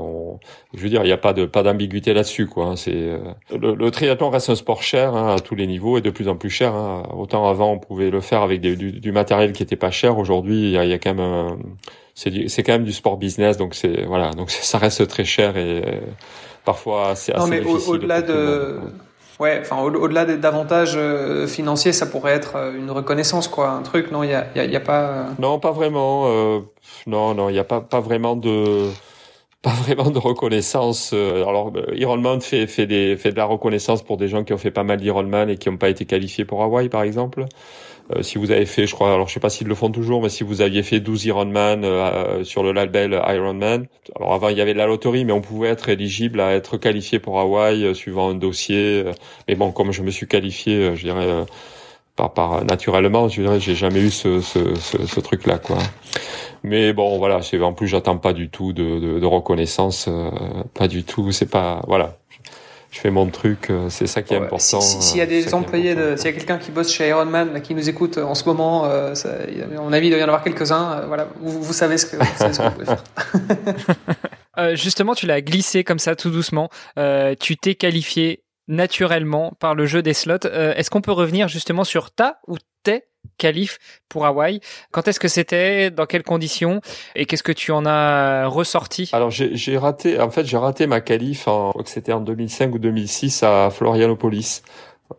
je veux dire, il n'y a pas de pas d'ambiguïté là-dessus. Quoi. Hein, c'est euh, le, le, triathlon reste un sport cher hein, à tous les niveaux et de plus en plus cher. Hein. Autant avant, on pouvait le faire avec du, du, matériel qui était pas cher. Aujourd'hui, il y a, y a, quand même c'est c'est quand même du sport business. Donc c'est voilà, donc ça reste très cher et parfois c'est assez non, mais au-delà de Ouais, enfin au-delà d'avantages euh, financiers, ça pourrait être euh, une reconnaissance, quoi, un truc. Non, il y a, y a, pas. Euh, non, pas vraiment. Euh, non, non, il y a pas pas vraiment de pas vraiment de reconnaissance. Alors, Ironman fait fait des fait de la reconnaissance pour des gens qui ont fait pas mal d'Ironman et qui n'ont pas été qualifiés pour Hawaï, par exemple. Euh, si vous avez fait, je crois, alors je sais pas s'ils le font toujours, mais si vous aviez fait 12 Ironman euh, sur le label Ironman, alors avant il y avait de la loterie, mais on pouvait être éligible à être qualifié pour Hawaï euh, suivant un dossier. mais bon, comme je me suis qualifié, je dirais par, par naturellement, je dirais, j'ai jamais eu ce, ce, ce, truc-là, quoi. Mais bon, voilà, en plus j'attends pas du tout de, de, de reconnaissance, pas du tout. C'est pas, voilà, je fais mon truc, euh, c'est ça qui est important. S'il y a euh, des employés, s'il y a quelqu'un qui bosse chez Ironman qui nous écoute en ce moment, euh, ça, à mon avis, il doit y en avoir quelques-uns. voilà, vous, vous, savez ce que, vous, savez ce que vous pouvez faire. euh, justement, tu l'as glissé comme ça, tout doucement. Euh, tu t'es qualifié naturellement par le jeu des slots. Est-ce qu'on peut revenir justement sur ta ou tes qualif pour Hawaï. Quand est-ce que c'était Dans quelles conditions Et qu'est-ce que tu en as ressorti? Alors j'ai raté, en fait j'ai raté ma qualif, en, c'était en 2005 ou 2006 à Florianopolis.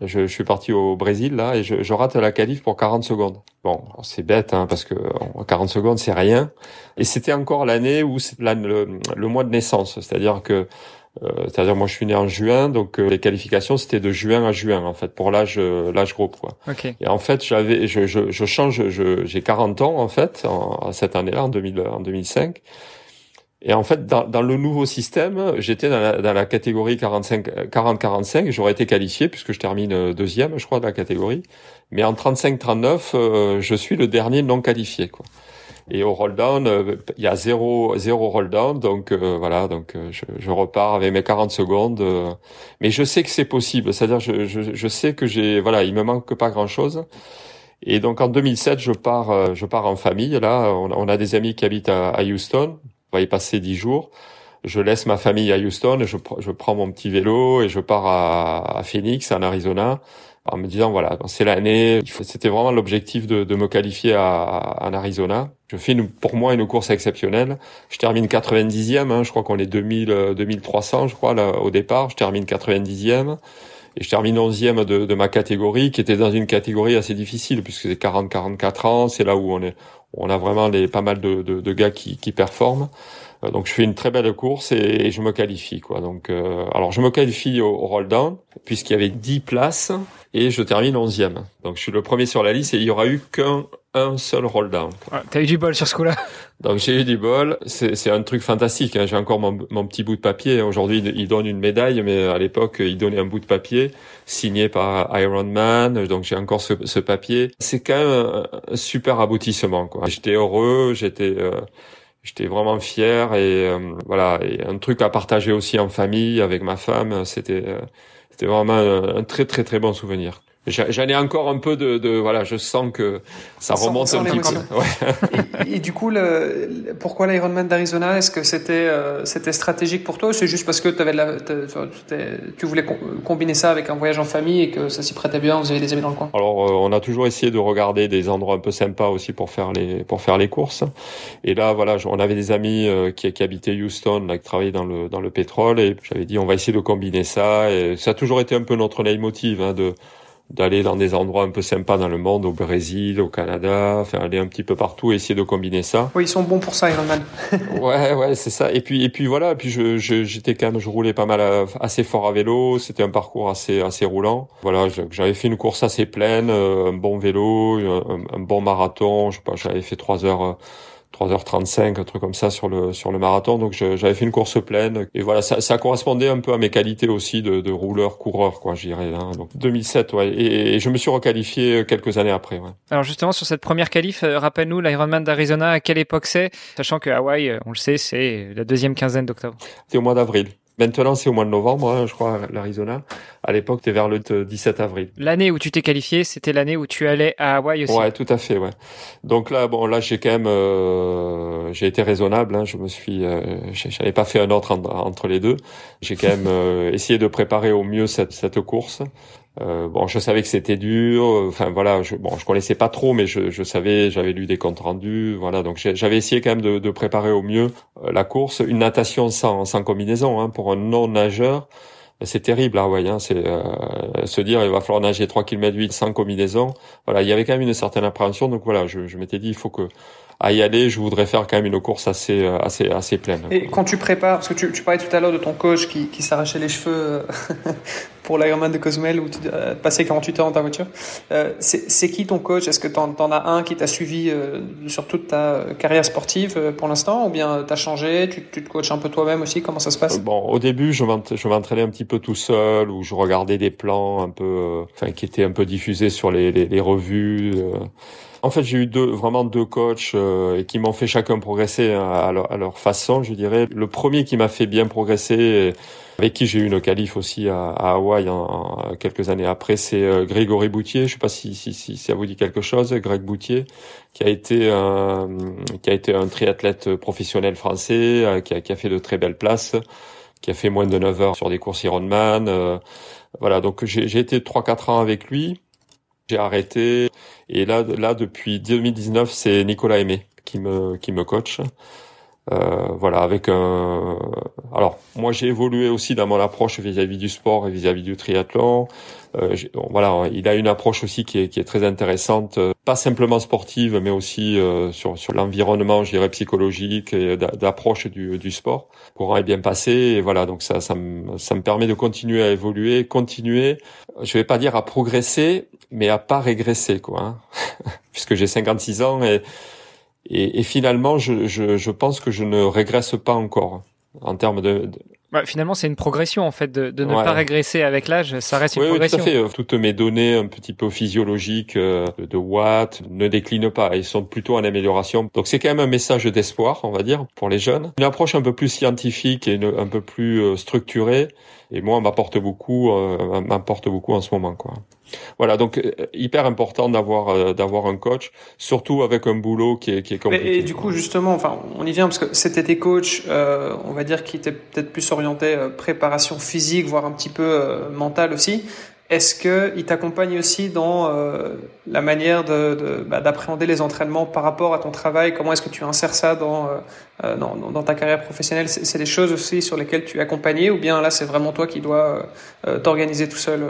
Je, je, suis parti au Brésil là et je, je rate la qualif pour 40 secondes. Bon, c'est bête hein, parce que 40 secondes c'est rien. Et c'était encore l'année où c'est le, le mois de naissance, c'est-à-dire que c'est-à-dire moi je suis né en juin, donc euh, les qualifications c'était de juin à juin en fait pour l'âge euh, l'âge groupe quoi. Et en fait j'avais je, je, je change j'ai 40 ans en fait en, cette année-là en 2000 en 2005. Et en fait dans, dans le nouveau système j'étais dans la, dans la catégorie 45 40 45 j'aurais été qualifié puisque je termine deuxième je crois de la catégorie. Mais en 35 39 je suis le dernier non qualifié quoi. Et au roll down, euh, il y a zéro zéro roll down, donc euh, voilà, donc euh, je, je, repars avec mes 40 secondes. mais je sais que c'est possible, c'est-à-dire je, je, je sais que j'ai voilà, il me manque pas grand-chose. Et donc en 2007, je pars je pars en famille. Là, on, a des amis qui habitent à, Houston. On va y passer dix jours. Je laisse ma famille à Houston je, je prends mon petit vélo et je pars à, à Phoenix, en Arizona en me disant voilà c'est l'année c'était vraiment l'objectif de, de, me qualifier à, en Arizona. Je fais pour moi une course exceptionnelle. Je termine 90e hein, je crois qu'on est 2000 2300 je crois là, au départ. Je termine 90e et je termine 11e de, de ma catégorie, qui était dans une catégorie assez difficile puisque c'est 40-44 ans, c'est là où on est, on a vraiment les pas mal de, de, de gars qui, qui performent. Euh, donc je fais une très belle course et, je me qualifie quoi. Donc euh, alors je me qualifie au, au roll down puisqu'il y avait 10 places et je termine 11e. Donc je suis le premier sur la liste et il y aura eu qu'un un seul roll down. T'as eu du bol sur ce coup-là. Donc j'ai eu du bol. C'est un truc fantastique. Hein. J'ai encore mon, mon, petit bout de papier. Aujourd'hui, il donne une médaille, mais à l'époque, il donnait un bout de papier signé par Iron Man. Donc j'ai encore ce, ce papier. C'est quand même un, super aboutissement. quoi. J'étais heureux. J'étais euh, j'étais vraiment fier et euh, voilà et un truc à partager aussi en famille avec ma femme c'était euh, c'était vraiment un, très très très bon souvenir J'en ai encore un peu de, de, voilà, je sens que ça remonte un petit peu. Ouais. Et, et, du coup, le, pourquoi l'Ironman d'Arizona Est-ce que c'était euh, c'était stratégique pour toi ou c'est juste parce que avais la, tu voulais combiner ça avec un voyage en famille et que ça s'y prêtait bien Vous avez des amis dans le coin? Alors, euh, on a toujours essayé de regarder des endroits un peu sympas aussi pour faire les pour faire les courses. Et là, voilà, on avait des amis euh, qui, qui habitaient Houston, là, qui travaillaient dans le dans le pétrole, et j'avais dit on va essayer de combiner ça. Et ça a toujours été un peu notre leitmotiv hein, de d'aller dans des endroits un peu sympas dans le monde, au Brésil, au Canada, enfin aller un petit peu partout, essayer de combiner ça. Oui, ils sont bons pour ça, Ironman. ouais, ouais, c'est ça. Et puis, et puis voilà. Et puis je, j'étais quand même, je roulais pas mal, assez fort à vélo. C'était un parcours assez, assez roulant. Voilà, j'avais fait une course assez pleine, euh, un bon vélo, un, un bon marathon. Je sais pas, j'avais fait trois heures euh, 3h35, un truc comme ça sur le sur le marathon. Donc j'avais fait une course pleine et voilà, ça, ça, correspondait un peu à mes qualités aussi de, de rouleur coureur, quoi, je dirais. Hein. Donc 2007, ouais. Et, je me suis requalifié quelques années après. Ouais. Alors justement sur cette première qualif, euh, rappelle-nous l'Ironman d'Arizona, à quelle époque c'est, sachant que Hawaï, euh, on le sait, c'est la deuxième quinzaine d'octobre. C'est au mois d'avril. Maintenant, c'est au mois de novembre, hein, je crois, l'Arizona. À l'époque, c'était vers le 17 avril. L'année où tu t'es qualifié, c'était l'année où tu allais à Hawaï aussi. Ouais, tout à fait, ouais. Donc là, bon, là, j'ai quand même, euh, j'ai été raisonnable. Hein, je me suis, euh, j'avais pas fait un autre entre les deux. J'ai quand même euh, essayé de préparer au mieux cette, cette course. Euh, bon, je savais que c'était dur. Enfin voilà, je, bon, je connaissais pas trop, mais je, je savais, j'avais lu des comptes rendus. Voilà, donc j'avais essayé quand même de, de, préparer au mieux euh, la course. Une natation sans, sans combinaison hein, pour un non nageur, c'est terrible là, ouais. Hein, c'est euh, se dire il va falloir nager 3 km 8 sans combinaison. Voilà, il y avait quand même une certaine appréhension. Donc voilà, je, je m'étais dit il faut que à y aller, je voudrais faire quand même une course assez, euh, assez, assez pleine. Et quand tu prépares, parce que tu, tu parlais tout à l'heure de ton coach qui, qui s'arrachait les cheveux euh, pour l'Ironman de Cozumel où tu euh, passais 48 heures dans ta voiture, euh, c'est qui ton coach? Est-ce que tu en, as un qui t'a suivi euh, sur toute ta carrière sportive pour l'instant? Ou bien tu as changé tu, tu, te coaches un peu toi-même aussi? Comment ça se passe? Bon, au début, je m'entraînais un petit peu tout seul ou je regardais des plans un peu, enfin, qui étaient un peu diffusés sur les, les, les revues. En fait, j'ai eu deux, vraiment deux coachs euh, qui m'ont fait chacun progresser hein, à, leur, à, leur, façon, je dirais. Le premier qui m'a fait bien progresser, avec qui j'ai eu une qualif aussi à, à Hawaï en, quelques années après, c'est euh, Grégory Boutier. Je sais pas si, si, si, ça vous dit quelque chose, Greg Boutier, qui a été un, qui a été un triathlète professionnel français, euh, qui a, qui a fait de très belles places, qui a fait moins de 9 heures sur des courses Ironman. voilà, donc j'ai été 3-4 ans avec lui. J'ai arrêté et là, là depuis 2019, c'est Nicolas Aimé qui me qui me coach. Euh, voilà, avec un. Alors, moi, j'ai évolué aussi dans mon approche vis-à-vis du sport et vis-à-vis du triathlon. Euh, voilà, il a une approche aussi qui est, qui est très intéressante, euh, pas simplement sportive, mais aussi euh, sur, sur l'environnement, je dirais psychologique et d'approche du, du sport. Courant est bien passé, et voilà, donc ça, ça me, ça me permet de continuer à évoluer, continuer. Je vais pas dire à progresser, mais à pas régresser, quoi, hein. puisque j'ai 56 ans et et, et finalement, je, je, je, pense que je ne régresse pas encore en termes de, de... Bah, finalement, c'est une progression en fait de, de ne pas régresser avec l'âge. Ça reste une oui, progression. Oui, tout à fait. Toutes mes données un petit peu physiologiques euh, de watts ne déclinent pas. Ils sont plutôt en amélioration. Donc c'est quand même un message d'espoir, on va dire, pour les jeunes. Une approche un peu plus scientifique et un peu plus euh, structurée. Et moi, m'apporte beaucoup, euh, m'apporte beaucoup en ce moment, quoi. Voilà, donc euh, hyper important d'avoir euh, d'avoir un coach, surtout avec un boulot qui est qui est compliqué. Et, du coup, justement, enfin, on y vient parce que c'était tes coachs, euh, on va dire, qui étaient peut-être plus orientés préparation physique, voire un petit peu mentale aussi. est-ce qu'il t'accompagne aussi dans euh, la manière de, bah, d'appréhender les entraînements par rapport à ton travail? Comment est-ce que tu insères ça dans, euh, euh, dans, dans, ta carrière professionnelle? C'est, des choses aussi sur lesquelles tu es accompagné ou bien là c'est vraiment toi qui dois t'organiser tout seul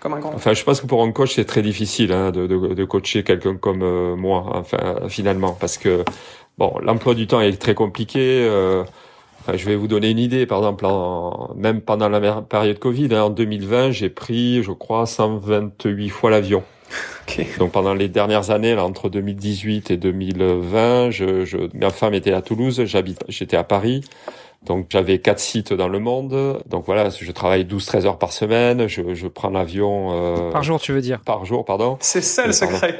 comme un grand Enfin, je pense que pour un coach c'est très difficile hein, de, de, de, coacher quelqu'un comme moi, enfin finalement, parce que bon, l'emploi du temps est très compliqué je vais vous donner une idée. Par exemple, même pendant la période Covid, hein, en 2020, j'ai pris, je crois, 128 fois l'avion. Donc pendant les dernières années, là, entre 2018 et 2020, je, je, ma femme était à Toulouse, j'habite, j'étais à Paris. Donc j'avais quatre sites dans le monde. Donc voilà, je travaille 12-13 heures par semaine. Je, je prends l'avion. Euh, par jour, tu veux dire? Par jour, pardon. C'est ça le secret.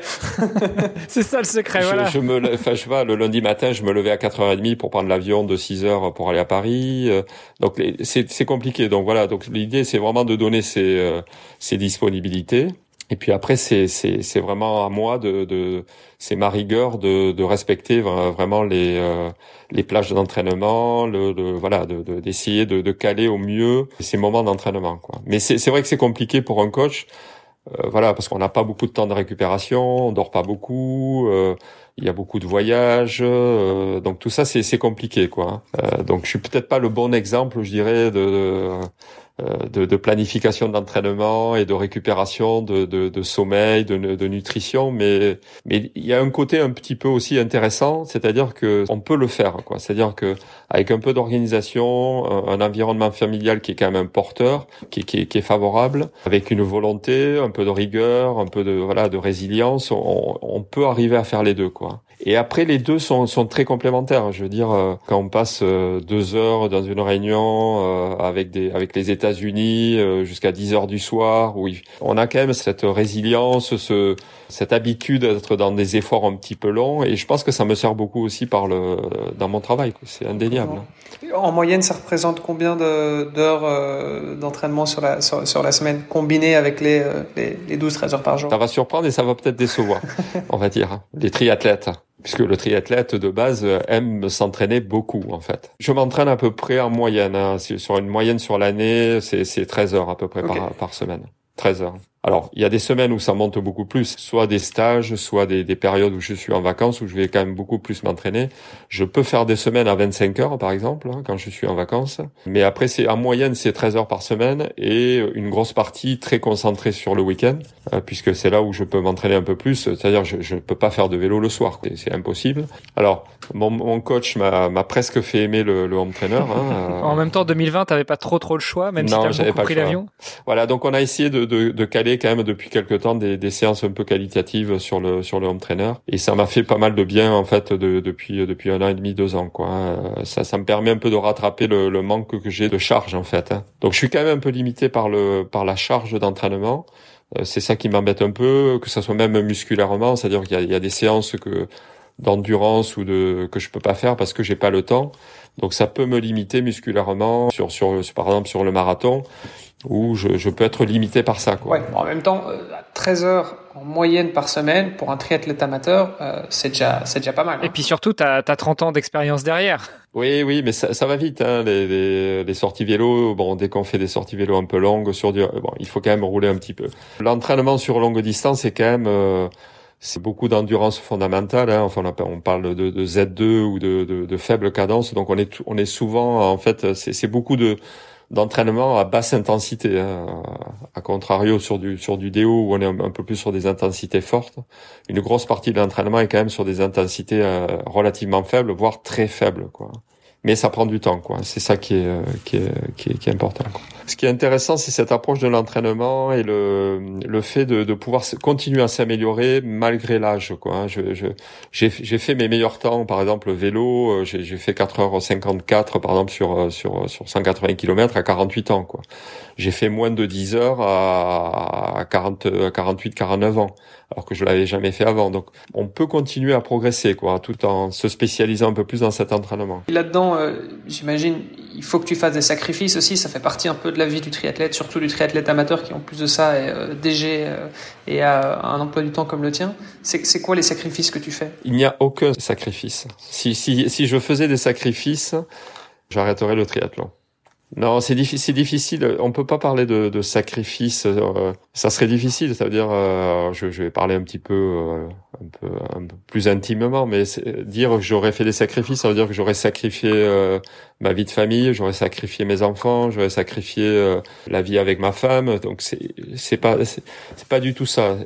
c'est ça le secret, voilà. Je, me, enfin, je vois, le lundi matin, je me levais à 4h30 pour prendre l'avion de 6 heures pour aller à Paris. Euh, donc c'est compliqué. Donc voilà, donc l'idée c'est vraiment de donner ces, euh, ces disponibilités. Et puis après, c'est vraiment à moi de, de c'est ma rigueur de, de respecter vraiment les euh, les plages d'entraînement, le, le, voilà, d'essayer de, de, caler au mieux ces moments d'entraînement. Quoi. Mais c'est vrai que c'est compliqué pour un coach, euh, voilà, parce qu'on n'a pas beaucoup de temps de récupération, on dort pas beaucoup. Euh, il y a beaucoup de voyages, donc tout ça c'est compliqué quoi. donc je suis peut-être pas le bon exemple, je dirais, de euh, de, de, planification d'entraînement et de récupération de, de, de sommeil, de, nutrition, mais mais il y a un côté un petit peu aussi intéressant, c'est-à-dire que on peut le faire, quoi. C'est-à-dire que avec un peu d'organisation, un, environnement familial qui est quand même un porteur, qui, qui, qui, est favorable, avec une volonté, un peu de rigueur, un peu de voilà de résilience, on, on peut arriver à faire les deux, quoi. Et après, les deux sont, sont très complémentaires. Je veux dire, euh, quand on passe euh, deux heures dans une réunion euh, avec des avec les États-Unis jusqu'à 10 heures du soir, où on a quand même cette résilience, ce cette habitude d'être dans des efforts un petit peu longs. Et je pense que ça me sert beaucoup aussi par le dans mon travail. C'est indéniable. En moyenne, ça représente combien d'heures d'entraînement sur la sur, la semaine combiné avec les les, les 12-13 heures par jour? Ça va surprendre et ça va peut-être décevoir, on va dire, hein. les triathlètes puisque le triathlète de base aime s'entraîner beaucoup en fait. Je m'entraîne à peu près en moyenne, hein. sur une moyenne sur l'année, c'est 13 heures à peu près par, par semaine. 13 heures. Alors, il y a des semaines où ça monte beaucoup plus, soit des stages, soit des, des, périodes où je suis en vacances, où je vais quand même beaucoup plus m'entraîner. Je peux faire des semaines à 25 heures, par exemple, hein, quand je suis en vacances. Mais après, c'est en moyenne, c'est 13 heures par semaine et une grosse partie très concentrée sur le week-end, euh, puisque c'est là où je peux m'entraîner un peu plus. C'est-à-dire, je ne peux pas faire de vélo le soir, c'est impossible. Alors, mon, mon coach m'a presque fait aimer le, le home trainer. Hein, en même temps, 2020, t'avais pas trop trop le choix, même non, si t'avais beaucoup pris l'avion? Voilà, donc on a essayé de, de, de caler quand même depuis quelques temps des, des, séances un peu qualitatives sur le sur le home trainer et ça m'a fait pas mal de bien en fait de, depuis depuis un an et demi deux ans quoi. Euh, ça ça me permet un peu de rattraper le, le manque que j'ai de charge en fait. Hein. Donc je suis quand même un peu limité par le par la charge d'entraînement. Euh, c'est ça qui m'embête un peu, que ça soit même musculairement, c'est-à-dire qu'il y a, il y a des séances que d'endurance ou de que je peux pas faire parce que j'ai pas le temps. Donc ça peut me limiter musculairement sur sur par exemple sur le marathon où je, je peux être limité par ça. Quoi. Ouais, en même temps, 13 euh, heures en moyenne par semaine pour un triathlète amateur, euh, c'est déjà c'est déjà pas mal. Hein. Et puis surtout, tu as, 30 ans d'expérience derrière. Oui, oui, mais ça, ça va vite. Hein, les, les, les, sorties vélo, bon, dès qu'on fait des sorties vélo un peu longues sur du, bon, il faut quand même rouler un petit peu. L'entraînement sur longue distance, c'est quand même euh, c'est beaucoup d'endurance fondamentale. Hein. Enfin, on parle de, de Z2 ou de, de, de, faible cadence. Donc, on est on est souvent en fait, c'est beaucoup de d'entraînement à basse intensité, hein, à contrario sur du sur du déo où on est un, peu plus sur des intensités fortes. Une grosse partie de l'entraînement est quand même sur des intensités euh, relativement faibles, voire très faibles, quoi mais ça prend du temps, quoi. C'est ça qui est, euh, qui est, qui est, qui est important. Quoi. Ce qui est intéressant, c'est cette approche de l'entraînement et le, le fait de, de pouvoir continuer à s'améliorer malgré l'âge, quoi. Hein. Je, je, j'ai, j'ai fait mes meilleurs temps, par exemple, vélo, euh, j'ai, j'ai fait 4h54, par exemple, sur, euh, sur, sur 180 km à 48 ans, quoi. J'ai fait moins de 10 heures à, à 40, à 48, 49 ans alors que je l'avais jamais fait avant. Donc, on peut continuer à progresser, quoi, tout en se spécialisant un peu plus dans cet entraînement. Là-dedans, euh, j'imagine, il faut que tu fasses des sacrifices aussi. Ça fait partie un peu de la vie du triathlète, surtout du triathlète amateur qui, en plus de ça, est euh, DG euh, et a un emploi du temps comme le tien. C'est quoi les sacrifices que tu fais? Il n'y a aucun sacrifice. Si, si, si je faisais des sacrifices, j'arrêterais le triathlon. Non, c'est difficile. difficile. On peut pas parler de, de sacrifice. Euh, ça serait difficile. Ça veut dire, euh, je, je, vais parler un petit peu, euh, un peu, un peu plus intimement, mais dire que j'aurais fait des sacrifices, ça veut dire que j'aurais sacrifié ma vie de famille, j'aurais sacrifié mes enfants, j'aurais sacrifié la vie avec ma femme. Donc c'est, pas, c'est pas du tout ça.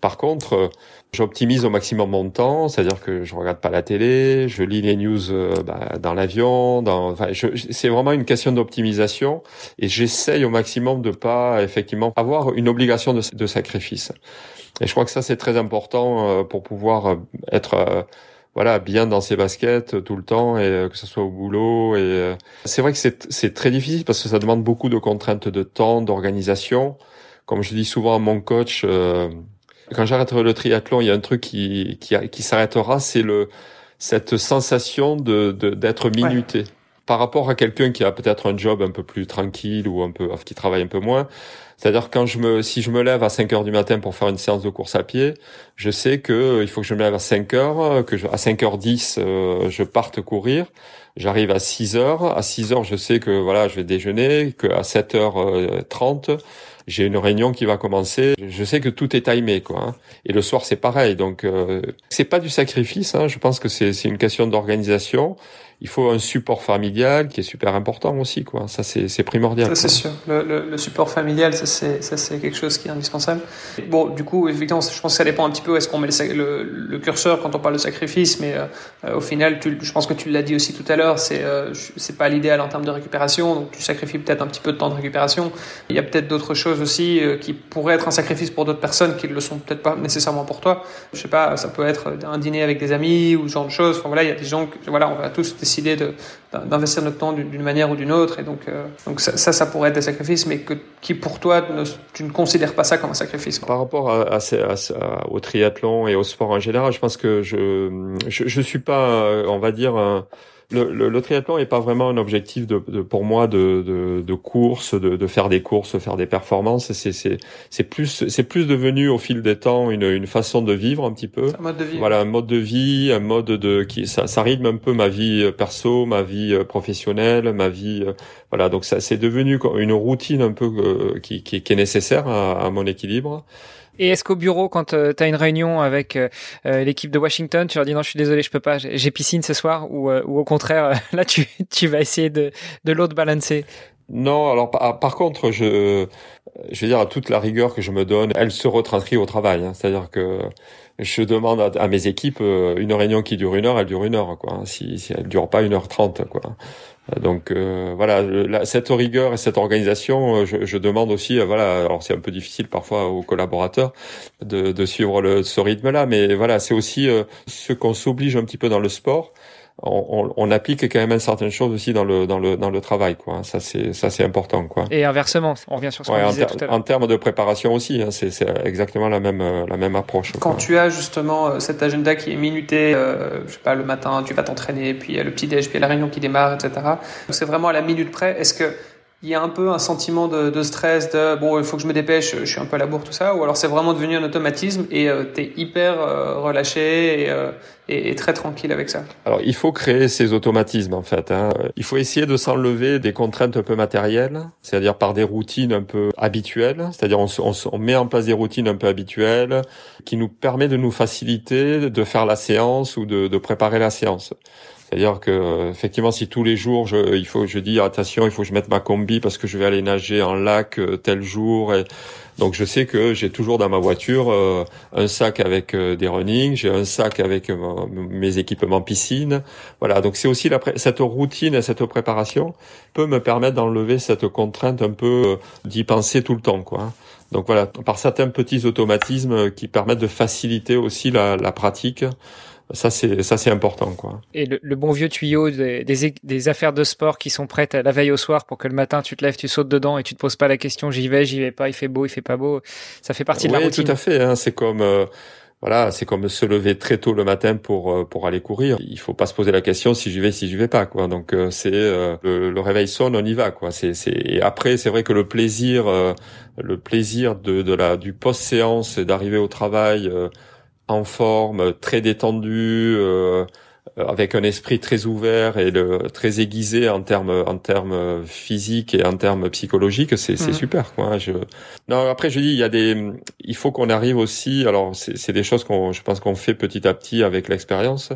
Par contre J'optimise au maximum mon temps, c'est-à-dire que je regarde pas la télé, je lis les news euh, bah, dans l'avion, dans, enfin, c'est vraiment une question d'optimisation et j'essaye au maximum de pas effectivement avoir une obligation de, de sacrifice. Et je crois que ça c'est très important euh, pour pouvoir euh, être voilà bien dans ses baskets tout le temps et que ce soit au boulot et c'est vrai que c'est très difficile parce que ça demande beaucoup de contraintes de temps, d'organisation. Comme je dis souvent à mon coach quand j'arrêterai le triathlon, il y a un truc qui, qui, qui s'arrêtera, c'est le cette sensation de d'être minuté. Par rapport à quelqu'un qui a peut-être un job un peu plus tranquille ou un peu qui travaille un peu moins, c'est-à-dire quand je me si je me lève à 5 heures du matin pour faire une séance de course à pied, je sais que euh, il faut que je me lève à 5 heures, que je, à 5h10 euh, je parte courir. J'arrive à 6 heures, à 6 heures je sais que voilà, je vais déjeuner, que à 7h30 j'ai une réunion qui va commencer. Je sais que tout est timé, quoi. Hein. Et le soir, c'est pareil. Donc, euh, c'est pas du sacrifice. Hein. Je pense que c'est une question d'organisation il faut un support familial qui est super important aussi, quoi. Ça, c'est primordial. Ça, c'est sûr. Le, le, le, support familial, ça, c'est quelque chose qui est indispensable. Bon, du coup, effectivement, je pense que ça dépend un petit peu où est-ce qu'on met le, le, curseur quand on parle de sacrifice, mais euh, au final, tu, je pense que tu l'as dit aussi tout à l'heure, c'est euh, c'est pas l'idéal en termes de récupération, donc tu sacrifies peut-être un petit peu de temps de récupération. Il y a peut-être d'autres choses aussi euh, qui pourraient être un sacrifice pour d'autres personnes qui ne le sont peut-être pas nécessairement pour toi. Je sais pas, ça peut être un dîner avec des amis ou ce genre de choses. Enfin, voilà, il y a des gens, que, voilà, on va tous décider d'investir notre temps d'une manière ou d'une autre. Et donc, euh, donc ça, ça, pourrait être des sacrifices, mais que, qui pour toi, tu ne considères pas ça comme un sacrifice. Par rapport à, au triathlon et au sport en général, je pense que je je, je suis pas, on va dire, un, le, le, triathlon est pas vraiment un objectif de, de pour moi de, de, de course, de, de, faire des courses, faire des performances. C'est c'est c'est plus c'est plus devenu au fil des temps une, une façon de vivre un petit peu. Un mode de vie. Voilà, un mode de vie, un mode de qui ça, ça rythme un peu ma vie perso, ma vie professionnelle, ma vie. Voilà, donc ça c'est devenu une routine un peu euh, qui, qui, qui est nécessaire à, à mon équilibre. Et est-ce qu'au bureau, quand euh, tu as une réunion avec euh, euh, l'équipe de Washington, tu leur dis non, je suis désolé, je peux pas, j'ai piscine ce soir, ou, ou au contraire, là, tu, tu vas essayer de, de l'autre balancer? Non, alors par, par, contre, je, je veux dire, toute la rigueur que je me donne, elle se retranscrit au travail. Hein. C'est-à-dire que je demande à, mes équipes une réunion qui dure une heure, elle dure une heure, quoi. Hein. Si, si elle dure pas une heure trente, quoi. Donc euh, voilà, cette rigueur et cette organisation, euh, je, demande aussi, euh, voilà, alors c'est un peu difficile parfois aux collaborateurs de, de suivre le, ce rythme-là, mais voilà, c'est aussi ce qu'on s'oblige un petit peu dans le sport on, on, applique quand même certaines choses aussi dans le dans le dans le travail quoi ça c'est ça c'est important quoi. Et inversement on revient sur ce qu'on disait tout à l'heure. en termes de préparation aussi hein, c'est exactement la même la même approche quand tu as justement euh, cet agenda qui est minuté euh, je sais pas le matin tu vas t'entraîner puis il y a le petit déj puis il y a la réunion qui démarre etc c'est vraiment à la minute près. Est-ce que il y a un peu un sentiment de, de, stress, de bon, il faut que je me dépêche, je suis un peu à la bourre, tout ça, ou alors c'est vraiment devenu un automatisme et euh, tu es hyper euh, relâché euh, et, et, très tranquille avec ça Alors il faut créer ces automatismes en fait. Hein. Il faut essayer de s'enlever des contraintes un peu matérielles, c'est-à-dire par des routines un peu habituelles, c'est-à-dire on, on, on, met en place des routines un peu habituelles qui nous permet de nous faciliter de faire la séance ou de, de préparer la séance. C'est-à-dire que euh, effectivement, si tous les jours, je, il faut, je dis attention, il faut que je mette ma combi parce que je vais aller nager en lac euh, tel jour. Et donc je sais que j'ai toujours dans ma voiture euh, un sac avec des running, j'ai un sac avec mes équipements piscine. Voilà, donc c'est aussi la cette routine et cette préparation peut me permettre d'enlever cette contrainte un peu d'y penser tout le temps, quoi. Donc voilà, par certains petits automatismes qui permettent de faciliter aussi la, la pratique ça c'est ça c'est important quoi. Et le, bon vieux tuyau des, des, affaires de sport qui sont prêtes à la veille au soir pour que le matin tu te lèves, tu sautes dedans et tu te poses pas la question j'y vais, j'y vais pas, il fait beau, il fait pas beau. Ça fait partie de la routine. tout à fait. Hein, c'est comme euh, voilà, c'est comme se lever très tôt le matin pour euh, pour aller courir. Il faut pas se poser la question si j'y vais, si j'y vais pas quoi. Donc euh, c'est le, le, réveil sonne, on y va quoi. C'est c'est et après c'est vrai que le plaisir le plaisir de de la du post séance d'arriver au travail en forme, très détendu, euh, avec un esprit très ouvert et le, très aiguisé en termes en termes physiques et en termes psychologiques, c'est mhm. super quoi. Je non après je dis il y a des il faut qu'on arrive aussi alors c'est des choses qu'on je pense qu'on fait petit à petit avec l'expérience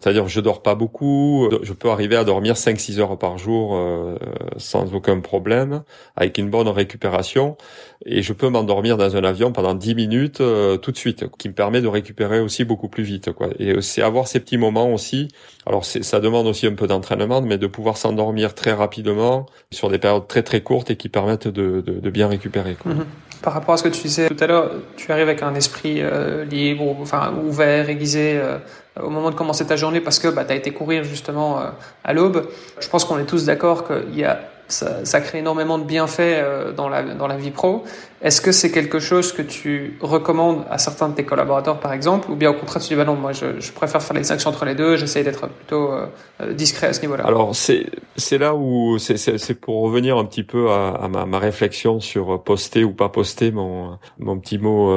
c'est-à-dire je dors pas beaucoup, je peux arriver à dormir 5-6 heures par jour euh, sans aucun problème, avec une bonne récupération, et je peux m'endormir dans un avion pendant 10 minutes euh, tout de suite, qui me permet de récupérer aussi beaucoup plus vite. Quoi. Et c'est avoir ces petits moments aussi. Alors ça demande aussi un peu d'entraînement, mais de pouvoir s'endormir très rapidement sur des périodes très très courtes et qui permettent de, de, de bien récupérer. Quoi. Mm-hmm. Par rapport à ce que tu disais tout à l'heure, tu arrives avec un esprit euh, libre, enfin ouvert, aiguisé euh, au moment de commencer ta journée parce que bah, tu as été courir justement euh, à l'aube. Je pense qu'on est tous d'accord qu'il y a ça, ça, crée énormément de bienfaits euh, dans la, dans la vie pro. Est-ce que c'est quelque chose que tu recommandes à certains de tes collaborateurs, par exemple, ou bien au contraire, tu dis, bah non, moi, je, je préfère faire les entre les deux, j'essaie d'être plutôt euh, euh, discret à ce niveau-là Alors, c'est, c'est là où, c'est, c'est, pour revenir un petit peu à, à ma, ma, réflexion sur poster ou pas poster mon, mon petit mot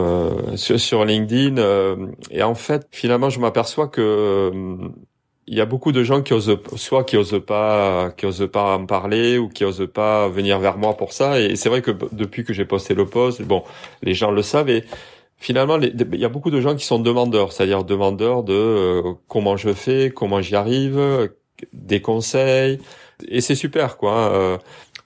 sur, sur, LinkedIn. et en fait, finalement, je m'aperçois que il y a beaucoup de gens qui osent soit qui osent pas qui osent pas en parler ou qui osent pas venir vers moi pour ça. Et c'est vrai que depuis que j'ai posté le post bon les gens le savent. Et finalement il y a beaucoup de gens qui sont demandeurs c'est-à-dire demandeurs de euh, comment je fais comment j'y arrive des conseils. Et c'est super quoi hein, euh,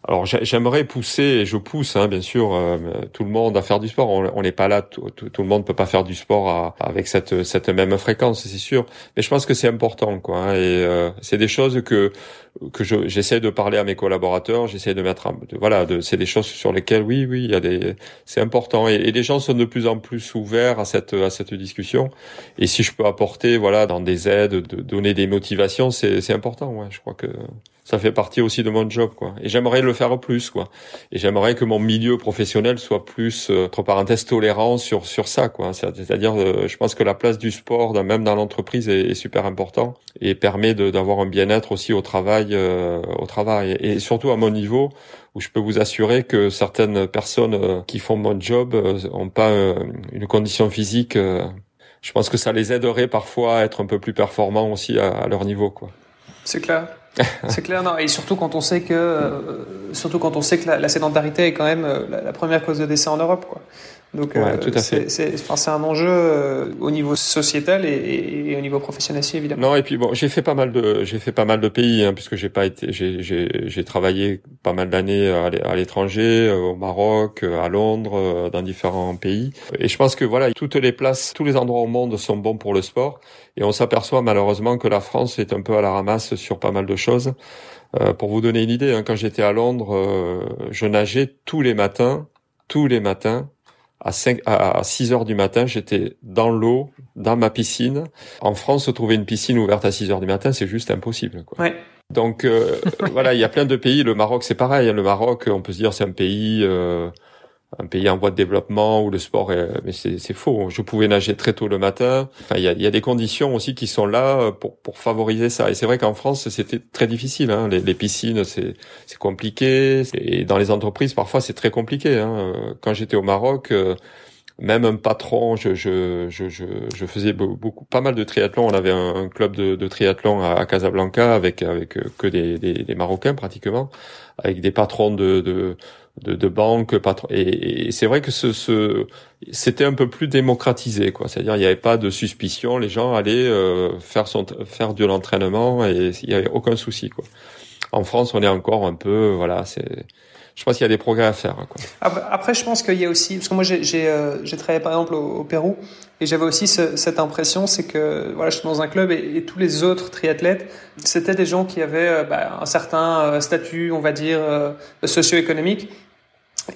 alors j'aimerais pousser, et je pousse hein, bien sûr euh, tout le monde à faire du sport. On n'est pas là, tout, le monde peut pas faire du sport avec cette cette même fréquence, c'est sûr. Mais je pense que c'est important, quoi. Hein, et euh, c'est des choses que que j'essaie de parler à mes collaborateurs, j'essaie de mettre, voilà, de, c'est des choses sur lesquelles oui, oui, il y a des, c'est important. Et, et, les gens sont de plus en plus ouverts à cette à cette discussion. Et si je peux apporter, voilà, dans des aides, de donner des motivations, c'est c'est important. Ouais, je crois que ça fait partie aussi de mon job quoi. Et j'aimerais le faire plus quoi. Et j'aimerais que mon milieu professionnel soit plus euh, entre parenthèses tolérant sur sur ça quoi. C'est-à-dire euh, je pense que la place du sport même dans l'entreprise est, super important et permet d'avoir un bien-être aussi au travail euh, au travail. Et surtout à mon niveau où je peux vous assurer que certaines personnes qui font mon job ont pas une condition physique je pense que ça les aiderait parfois à être un peu plus performants aussi à leur niveau quoi. C'est clair c'est clair, non. Et surtout quand on sait que, euh, surtout quand on sait que la, sédentarité est quand même euh, la, première cause de décès en Europe, quoi. Donc, ouais, tout à fait. C'est un enjeu euh, au niveau sociétal et, et, au niveau professionnel aussi, évidemment. Non, et puis bon, j'ai fait pas mal de, j'ai fait pas mal de pays, hein, puisque j'ai pas été, j'ai travaillé pas mal d'années à l'étranger, au Maroc, à Londres, dans différents pays. Et je pense que voilà, toutes les places, tous les endroits au monde sont bons pour le sport. Et on s'aperçoit malheureusement que la France est un peu à la ramasse sur pas mal de choses. Euh, pour vous donner une idée, hein, quand j'étais à Londres, euh, je nageais tous les matins, tous les matins, à, 5, à 6 heures du matin, j'étais dans l'eau, dans ma piscine. En France, trouver une piscine ouverte à 6 heures du matin, c'est juste impossible. Quoi. Ouais. Donc euh, voilà, il y a plein de pays. Le Maroc, c'est pareil. Hein. Le Maroc, on peut se dire, c'est un pays un pays en voie de développement où le sport est, mais c'est faux. Je pouvais nager très tôt le matin. Enfin, il y a, y a, des conditions aussi qui sont là pour, pour favoriser ça. Et c'est vrai qu'en France, c'était très difficile. Hein. Les, les, piscines, c'est compliqué. Et dans les entreprises, parfois, c'est très compliqué. Hein. Quand j'étais au Maroc, euh, même un patron, je, je, je, je, faisais beaucoup, pas mal de triathlon. On avait un, club de, de triathlon à, Casablanca avec avec euh, que des, des, des Marocains pratiquement, avec des patrons de, de de, banques, et, et c'est vrai que ce, ce c'était un peu plus démocratisé, quoi. C'est-à-dire il n'y avait pas de suspicion, les gens allaient euh, faire son faire de l'entraînement et il y avait aucun souci, quoi. En France, on est encore un peu, voilà, c'est je pense qu'il y a des progrès à faire. Quoi. Après, je pense qu'il y a aussi, parce que moi j'ai euh, travaillé par exemple au, Pérou et j'avais aussi ce, cette impression, c'est que voilà, je suis dans un club et, tous les autres triathlètes, c'était des gens qui avaient euh, bah, un certain euh, statut, on va dire, socio-économique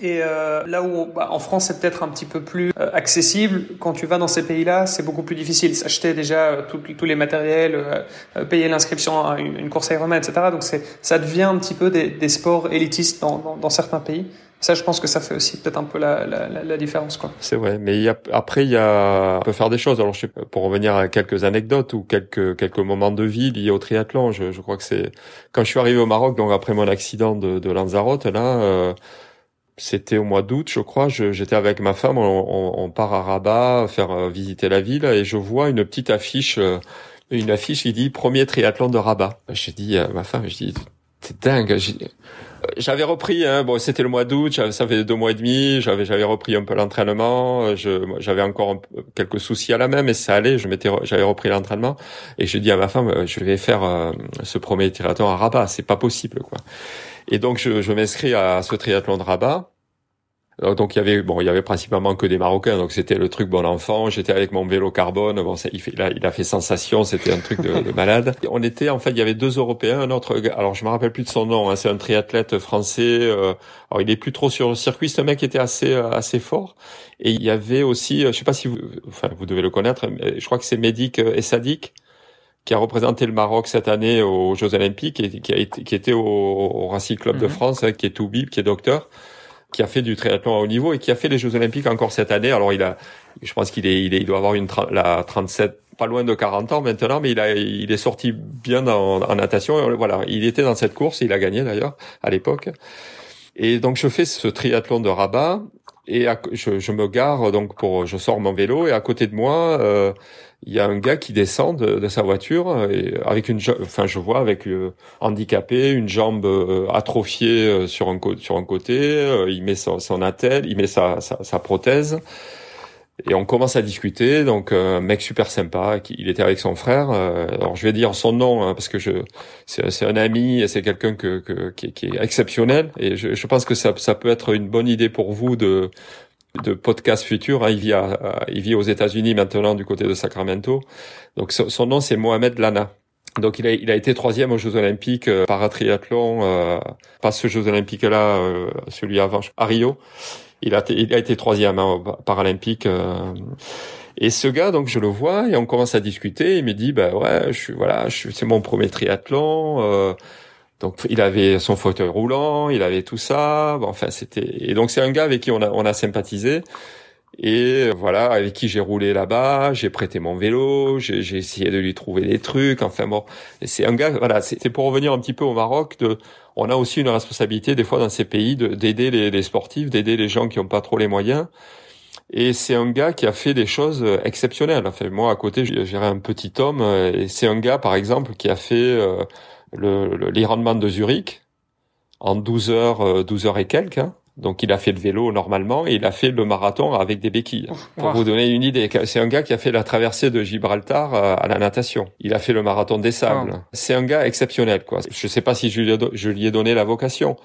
et euh, là où bah, en France c'est peut-être un petit peu plus euh, accessible, quand tu vas dans ces pays-là, c'est beaucoup plus difficile. S'acheter déjà euh, tous les matériels, euh, payer l'inscription à une, une, course Ironman, etc. Donc c'est ça devient un petit peu des, des sports élitistes dans, dans, dans, certains pays. Ça, je pense que ça fait aussi peut-être un peu la, la, la différence, quoi. C'est vrai, mais y a, après il y a, on peut faire des choses. Alors, je sais, pour revenir à quelques anecdotes ou quelques quelques moments de vie liés au triathlon, je, je crois que c'est quand je suis arrivé au Maroc, donc après mon accident de, de Lanzarote, là c'était au mois d'août, je crois. J'étais avec ma femme, on, on, part à Rabat faire euh, visiter la ville et je vois une petite affiche euh, une affiche qui dit premier triathlon de Rabat. Je dis à ma femme, je dis c'est dingue. J'avais repris, hein, bon, c'était le mois d'août, ça fait deux mois et demi, j'avais j'avais repris un peu l'entraînement, j'avais encore quelques soucis à la main, mais ça allait, je m'étais, j'avais repris l'entraînement et je dis à ma femme, je vais faire euh, ce premier triathlon à Rabat, c'est pas possible, quoi. Et donc je, je m'inscris à ce triathlon de Rabat euh, donc il y avait bon, il y avait principalement que des Marocains, donc c'était le truc bon enfant. J'étais avec mon vélo carbone, bon, il, a, il a fait sensation, c'était un truc de, de, malade. On était en fait, il y avait deux Européens, un autre, alors je me rappelle plus de son nom, hein, c'est un triathlète français. Euh, alors il est plus trop sur le circuit, c'est un mec était assez euh, assez fort. Et il y avait aussi, je sais pas si vous, enfin vous devez le connaître, je crois que c'est Médic Essadik qui a représenté le Maroc cette année aux Jeux Olympiques et qui a été, qui était au, au Racing Club de mhm. France, hein, qui est Toubib, qui est docteur qui a fait du triathlon à haut niveau et qui a fait les Jeux Olympiques encore cette année. Alors il a, je pense qu'il est, il, est, il doit avoir une la 37, pas loin de 40 ans maintenant, mais il a, il est sorti bien en, en natation. Voilà, il était dans cette course, il a gagné d'ailleurs à l'époque. Et donc je fais ce triathlon de Rabat et je, je, me gare donc pour, je sors mon vélo et à côté de moi. Euh, il y a un gars qui descend de, sa voiture et avec une enfin je vois avec euh, handicapé une jambe euh, atrophiée euh, sur un sur un côté il met son, son attel il met sa, sa, sa, prothèse et on commence à discuter. Donc un mec super sympa il était avec son frère alors je vais dire son nom hein, parce que je c'est un ami c'est quelqu'un que, que qui, qui, est exceptionnel et je, je pense que ça ça peut être une bonne idée pour vous de de podcast futur. Hein. Il, vit à, il vit aux États-Unis maintenant du côté de Sacramento. Donc son, nom c'est Mohamed Lana. Donc il a, il a été troisième aux Jeux Olympiques euh, paratriathlon, euh, pas ce Jeux Olympiques là, euh, celui avant à Rio. Il a, il a été troisième hein, paralympique. Euh. et ce gars, donc je le vois et on commence à discuter. Il me dit, bah ouais, je suis voilà, je c'est mon premier triathlon. Euh, donc il avait son fauteuil roulant, il avait tout ça. Bon, enfin c'était et donc c'est un gars avec qui on a on a sympathisé et voilà avec qui j'ai roulé là-bas, j'ai prêté mon vélo, j'ai essayé de lui trouver des trucs. Enfin bon, c'est un gars voilà, c'est pour revenir un petit peu au Maroc. De, on a aussi une responsabilité des fois dans ces pays d'aider les, les, sportifs, d'aider les gens qui n'ont pas trop les moyens. Et c'est un gars qui a fait des choses exceptionnelles. Enfin, moi, à côté, j'irais un petit homme. Et c'est un gars, par exemple, qui a fait euh, le, l'Ironman de Zurich en 12 heures, 12 euh, heures et quelques. Hein. Donc il a fait le vélo normalement et il a fait le marathon avec des béquilles. Pour vous donner une idée, c'est un gars qui a fait la traversée de Gibraltar euh, à la natation. Il a fait le marathon des sables. C'est un gars exceptionnel quoi. Je sais pas si je lui ai donné la vocation,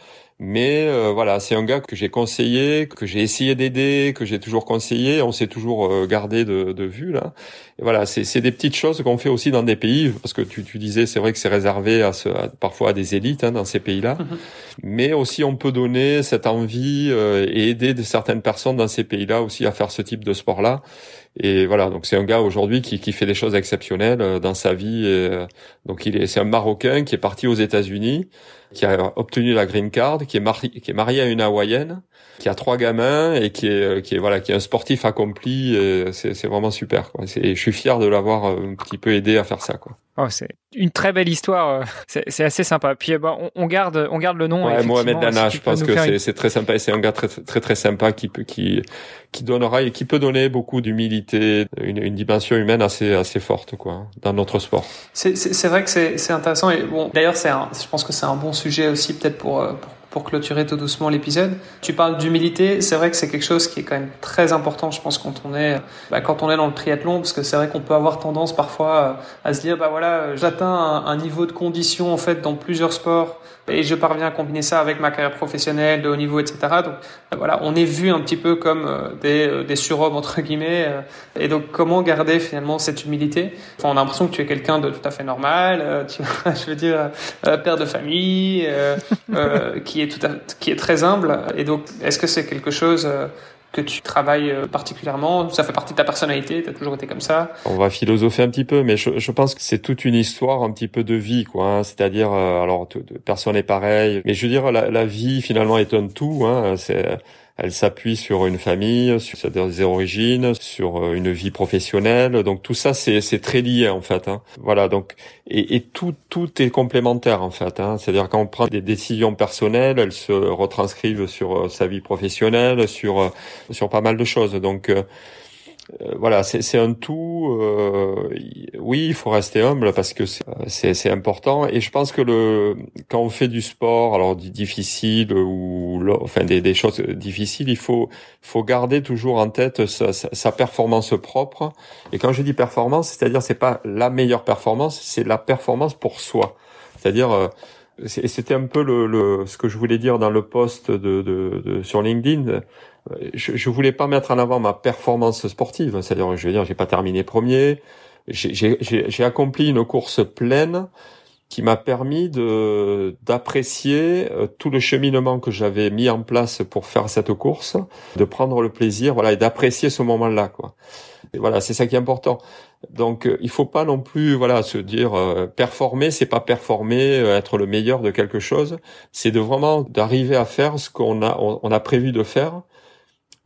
mais euh, voilà, c'est un gars que j'ai conseillé, que j'ai essayé d'aider, que j'ai toujours conseillé. On s'est toujours euh, gardé de, de, vue là. Et voilà, c'est des petites choses qu'on fait aussi dans des pays, parce que tu, tu disais, c'est vrai que c'est réservé à, ce, parfois à des élites hein, dans ces pays-là, mhm. mais aussi on peut donner cette envie euh, et aider certaines personnes dans ces pays-là aussi à faire ce type de sport-là. Et voilà, donc c'est un gars aujourd'hui qui, qui fait des choses exceptionnelles dans sa vie. Et, donc il est, c'est un Marocain qui est parti aux États-Unis qui a obtenu la green card, qui est marié, qui est marié à une hawaïenne, qui a trois gamins et qui est, qui est voilà, qui est un sportif accompli. C'est vraiment super. Quoi. je suis fier de l'avoir euh, un petit peu aidé à faire ça. Quoi. Oh, c'est une très belle histoire. Euh, c'est assez sympa. Puis bah, on, garde, on garde le nom. Ouais, Mohamed Dana, je pense que c'est très sympa. C'est un gars très, très très sympa qui peut qui qui donnera et qui peut donner beaucoup d'humilité, une, une, dimension humaine assez assez forte quoi dans notre sport. C'est vrai que c'est intéressant et bon d'ailleurs c'est je pense que c'est un bon sujet aussi peut-être pour, euh, pour pour clôturer tout doucement l'épisode. Tu parles d'humilité, c'est vrai que c'est quelque chose qui est quand même très important, je pense, quand on est, bah, quand on est dans le triathlon, parce que c'est vrai qu'on peut avoir tendance parfois euh, à se dire, bah voilà, j'atteins un, un, niveau de condition en fait dans plusieurs sports et je parviens à combiner ça avec ma carrière professionnelle de haut niveau, etc. Donc bah, voilà, on est vu un petit peu comme euh, des, euh, des surhommes entre guillemets. Et donc comment garder finalement cette humilité? Enfin, On a l'impression que tu es quelqu'un de tout à fait normal, tu, je veux dire, père de famille, qui est tout qui est très humble. Et donc, est-ce que c'est quelque chose euh, que tu travailles euh, particulièrement Ça fait partie de ta personnalité Tu toujours été comme ça On va philosopher un petit peu, mais je, pense que c'est toute une histoire un petit peu de vie, quoi. Hein. C'est-à-dire, euh, alors, personne n'est pareil, mais je veux dire, la, la vie finalement un tout. Hein. C'est elle s'appuie sur une famille, sur des origines, sur euh, une vie professionnelle. Donc tout ça, c'est très lié en fait. Hein. Voilà. Donc et, et, tout tout est complémentaire en fait. Hein. C'est-à-dire quand on prend des décisions personnelles, elles se retranscrivent sur euh, sa vie professionnelle, sur euh, sur pas mal de choses. Donc euh, voilà, c'est un tout. Euh, oui, il faut rester humble parce que c'est important. Et je pense que le quand on fait du sport, alors difficile ou enfin des, des choses difficiles, il faut faut garder toujours en tête sa, sa, performance propre. Et quand je dis performance, c'est-à-dire c'est pas la meilleure performance, c'est la performance pour soi. C'est-à-dire euh, c'était un peu le, le, ce que je voulais dire dans le post de, de, de sur LinkedIn je, je voulais pas mettre en avant ma performance sportive, c'est-à-dire, je veux dire, j'ai pas terminé premier, j'ai accompli une course pleine qui m'a permis de d'apprécier euh, tout le cheminement que j'avais mis en place pour faire cette course, de prendre le plaisir, voilà, et d'apprécier ce moment-là, quoi. Et voilà, c'est ça qui est important. Donc, euh, il faut pas non plus, voilà, se dire euh, performer, c'est pas performer, être le meilleur de quelque chose, c'est de vraiment d'arriver à faire ce qu'on a on a prévu de faire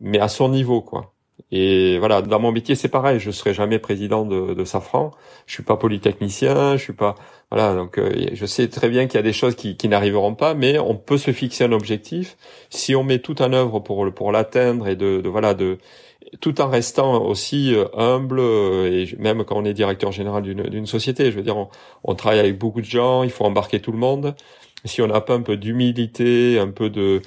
mais à son niveau, quoi. Et voilà, dans mon métier, c'est pareil. Je serai jamais président de, de Safran. Je suis pas polytechnicien. Je suis pas voilà. Donc, euh, je sais très bien qu'il y a des choses qui, qui n'arriveront pas, mais on peut se fixer un objectif. Si on met tout en œuvre pour pour l'atteindre et de, de, voilà de tout en restant aussi euh, humble euh, et même quand on est directeur général d'une société, je veux dire, on, on travaille avec beaucoup de gens. Il faut embarquer tout le monde. Si on n'a pas un peu d'humilité, un peu de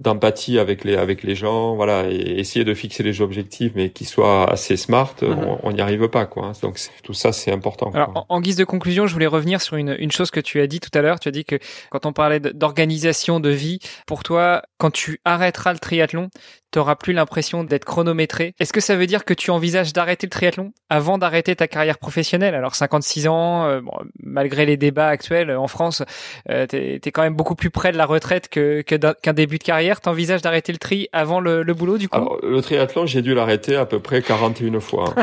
d'empathie avec les avec les gens, voilà, et essayer de fixer les objectifs, mais qui soient assez smart, mhm. on n'y arrive pas, quoi. Donc tout ça, c'est important. Alors, en, guise de conclusion, je voulais revenir sur une, une chose que tu as dit tout à l'heure. Tu as dit que quand on parlait d'organisation de vie, pour toi, quand tu arrêteras le triathlon, t'auras plus l'impression d'être chronométré. Est-ce que ça veut dire que tu envisages d'arrêter le triathlon avant d'arrêter ta carrière professionnelle? Alors 56 ans, euh, bon, malgré les débats actuels en France, euh, t'es es quand même beaucoup plus près de la retraite que qu'un début de carrière. T'envisages d'arrêter le tri avant le, le, boulot du coup? Alors, Le triathlon, j'ai dû l'arrêter à peu près 41 fois.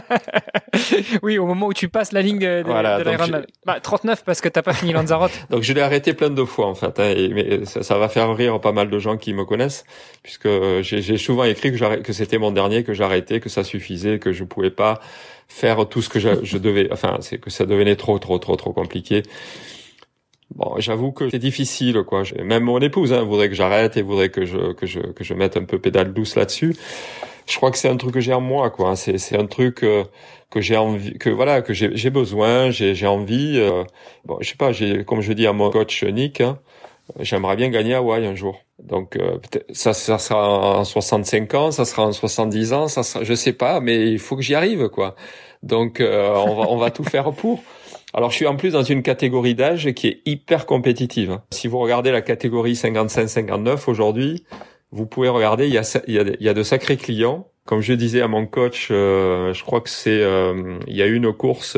oui, au moment où tu passes la ligne de, voilà, de l'Ironman. Bah, 39 parce que t'as pas fini Lanzarote. donc je l'ai arrêté plein de fois en fait. Hein, et, mais ça, ça, va faire rire pas mal de gens qui me connaissent puisque j'ai souvent écrit que, que c'était mon dernier, que j'arrêtais, que ça suffisait, que je pouvais pas faire tout ce que je, je devais. Enfin, c'est que ça devenait trop, trop, trop, trop compliqué. Bon, j'avoue que c'est difficile, quoi. Même mon épouse hein, voudrait que j'arrête et voudrait que je que je que je mette un peu pédale douce là-dessus. Je crois que c'est un truc que j'ai en moi, quoi. C'est c'est un truc euh, que j'ai envie, que voilà, que j'ai j'ai besoin, j'ai j'ai envie. Euh, bon, je sais pas, j'ai comme je dis à mon coach Nick, hein, j'aimerais bien gagner à Hawaï un jour. Donc euh, ça, ça sera en 65 ans, ça sera en 70 ans, ça sera, je sais pas, mais il faut que j'y arrive quoi. Donc euh, on va on va tout faire pour. Alors je suis en plus dans une catégorie d'âge qui est hyper compétitive. Si vous regardez la catégorie 55-59 aujourd'hui, vous pouvez regarder, il y a il y a, il y a de sacrés clients. Comme je disais à mon coach, euh, je crois que c'est il y a une course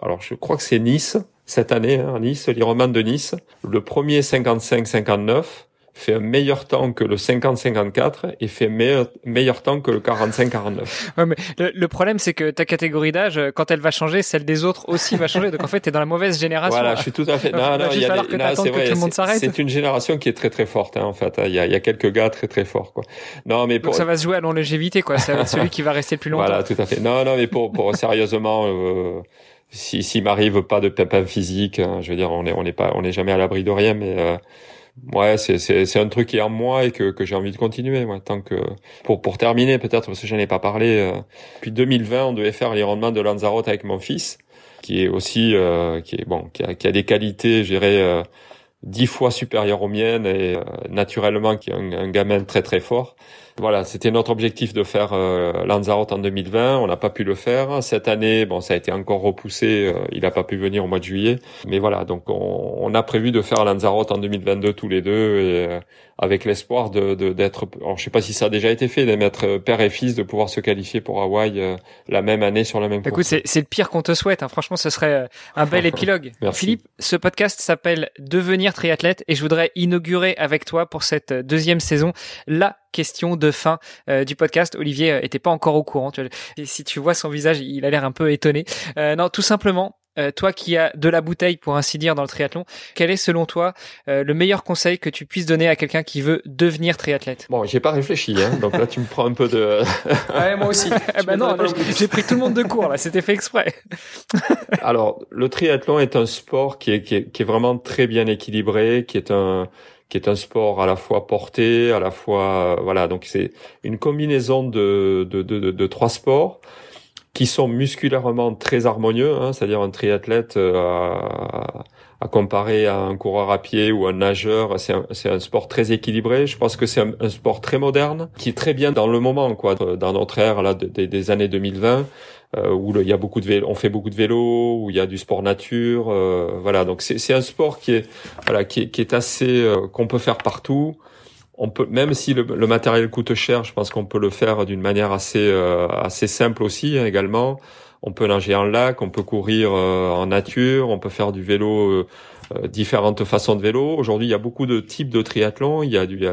alors je crois que c'est Nice cette année hein, Nice, l'Ironman de Nice. Le premier 55-59 fait un meilleur temps que le 50-54 et fait meilleur, meilleur temps que le 45-49. Ouais, mais le, problème, c'est que ta catégorie d'âge, quand elle va changer, celle des autres aussi va changer. Donc en fait, tu es dans la mauvaise génération. Voilà, je suis tout à fait. Non, non, il y a c'est C'est une génération qui est très très forte, hein, en fait. Il y, a, il y a quelques gars très très forts, quoi. Non, mais pour... Donc ça va se jouer à longévité, quoi. C'est celui qui va rester le plus longtemps. Voilà, tout à fait. Non, non, mais pour, pour sérieusement. Euh, si s'il m'arrive pas de pépin physique, hein, je veux dire, on est on n'est pas on n'est jamais à l'abri de rien, mais euh, ouais, c'est c'est c'est un truc qui est en moi et que que j'ai envie de continuer. Ouais, tant que pour pour terminer peut-être parce que j'en ai pas parlé. Euh, depuis 2020, on devait faire l'ironman de Lanzarote avec mon fils, qui est aussi euh, qui est bon, qui a, qui a des qualités, je dirais. Euh, dix fois supérieures aux miennes et euh, naturellement qui est un, un gamin très très fort voilà, c'était notre objectif de faire euh, Lanzarote en 2020. On n'a pas pu le faire. Cette année, bon, ça a été encore repoussé. Euh, il n'a pas pu venir au mois de juillet. Mais voilà, donc on, on, a prévu de faire Lanzarote en 2022 tous les deux, et, euh, avec l'espoir de d'être. alors je sais pas si ça a déjà été fait, d'être père et fils, de pouvoir se qualifier pour Hawaï euh, la même année sur la même. Écoute, c'est c'est le pire qu'on te souhaite. Hein. Franchement, ce serait un bel épilogue. Philippe, ce podcast s'appelle Devenir triathlète, et je voudrais inaugurer avec toi pour cette deuxième saison la question de fin euh, du podcast. Olivier euh, était pas encore au courant. Tu vois. Et si tu vois son visage, il a l'air un peu étonné. Euh, non, tout simplement, toi qui as de la bouteille pour ainsi dire dans le triathlon, quel est selon toi le meilleur conseil que tu puisses donner à quelqu'un qui veut devenir triathlète? Bon, j'ai pas réfléchi, hein, donc là tu me prends un peu de. ouais, moi aussi. Eh ben non, j'ai pris tout le monde de court là, c'était fait exprès. Alors, le triathlon est un sport qui est, qui est, qui est vraiment très bien équilibré, qui est un qui est un sport à la fois porté, à la fois voilà. Donc c'est une combinaison de de, de, de, trois sports qui sont musculairement très harmonieux, hein, c'est-à-dire un triathlète à, à, comparer à un coureur à pied ou un nageur, c'est un, un, sport très équilibré. Je pense que c'est un, sport très moderne, qui est très bien dans le moment, quoi, dans notre ère là des, des années 2020 euh, où il y a beaucoup de vélo, on fait beaucoup de vélo, où il y a du sport nature, euh, voilà. Donc c'est un sport qui est voilà qui est, qui est assez euh, qu'on peut faire partout. On peut même si le, le matériel coûte cher, je pense qu'on peut le faire d'une manière assez euh, assez simple aussi hein, également. On peut nager en lac, on peut courir en nature, on peut faire du vélo euh, différentes façons de vélo. Aujourd'hui, il y a beaucoup de types de triathlon. Il y a du,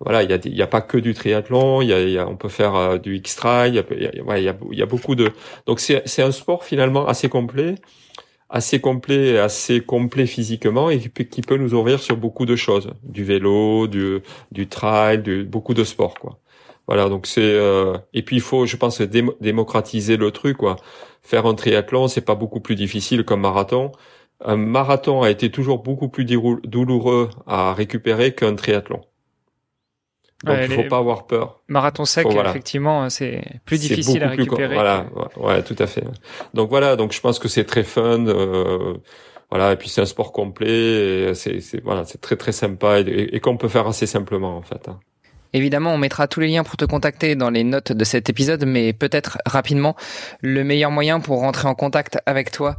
voilà, il y a, il y a pas que du triathlon. Il y a, il y a on peut faire euh, du X-trail. Il y a, il y a, il y a beaucoup de. Donc c'est, c'est un sport finalement assez complet, assez complet, et assez complet physiquement et qui peut, nous ouvrir sur beaucoup de choses, du vélo, du, du trail, du, beaucoup de sports, quoi. Voilà, donc c'est euh, et puis il faut, je pense, démocratiser le truc, quoi. Faire un triathlon, c'est pas beaucoup plus difficile qu'un marathon un marathon a été toujours beaucoup plus douloureux à récupérer qu'un triathlon. Donc il faut pas avoir peur. Marathon sec, effectivement, c'est plus difficile à récupérer. voilà, ouais, tout à fait. Donc voilà, donc je pense que c'est très fun. Euh, voilà, et puis c'est un sport complet. C'est voilà, c'est très très sympa et, et qu'on peut faire assez simplement en fait. Hein. Évidemment, on mettra tous les liens pour te contacter dans les notes de cet épisode, mais peut-être rapidement, le meilleur moyen pour rentrer en contact avec toi,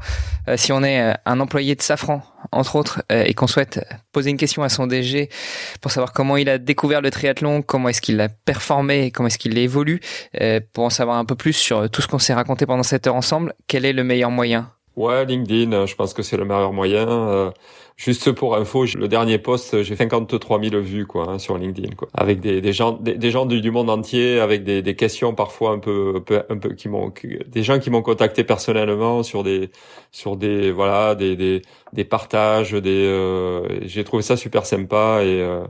euh, si on est euh, un employé de Safran, entre autres, euh, et qu'on souhaite poser une question à son DG pour savoir comment il a découvert le triathlon, comment est-ce qu'il a performé, comment est-ce qu'il évolue, pour en savoir un peu plus sur tout ce qu'on s'est raconté pendant cette heure ensemble, quel est le meilleur moyen Ouais, LinkedIn, je pense que c'est le meilleur moyen. Juste pour info, le dernier post, j'ai 53 000 vues quoi hein, sur LinkedIn, quoi, avec des, des gens, des, gens du, monde entier, avec des, des questions parfois un peu, un peu, un peu qui m'ont, des gens qui m'ont contacté personnellement sur des, sur des, voilà, des, des, des partages, des, euh, j'ai trouvé ça super sympa et euh,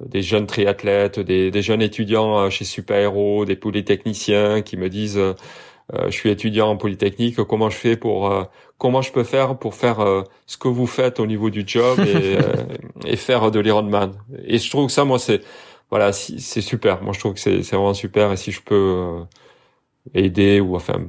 des jeunes triathlètes, des, des jeunes étudiants euh, chez Super Hero, des polytechniciens qui me disent euh, je suis étudiant en polytechnique, comment je fais pour euh, comment je peux faire pour faire euh, ce que vous faites au niveau du job et, et faire de l'Ironman. Et je trouve que ça moi c'est voilà, c'est super. Moi je trouve que c'est vraiment super. Et si je peux aider ou enfin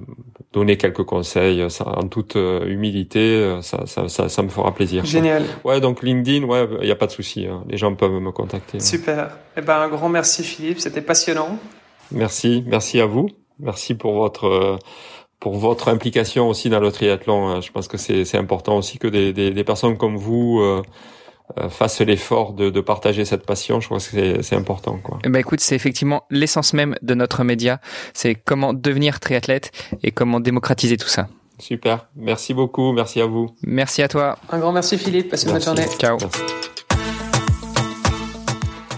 donner quelques conseils ça, en toute humilité ça, ça, ça, ça, me fera plaisir génial. Ouais donc LinkedIn ouais il y a pas de souci hein. les gens peuvent me contacter super. Eh ben un grand merci Philippe. C'était passionnant. Merci. Merci à vous. Merci pour votre pour votre implication aussi dans le triathlon. Hein. Je pense que c'est important aussi que des, des, des personnes comme vous euh, euh fassent l'effort de, de, partager cette passion. Je crois que c'est important. Quoi. Eh ben écoute, c'est effectivement l'essence même de notre média. C'est comment devenir triathlète et comment démocratiser tout ça. Super. Merci beaucoup. Merci à vous. Merci à toi. Un grand merci Philippe. Passe une bonne journée. Ciao.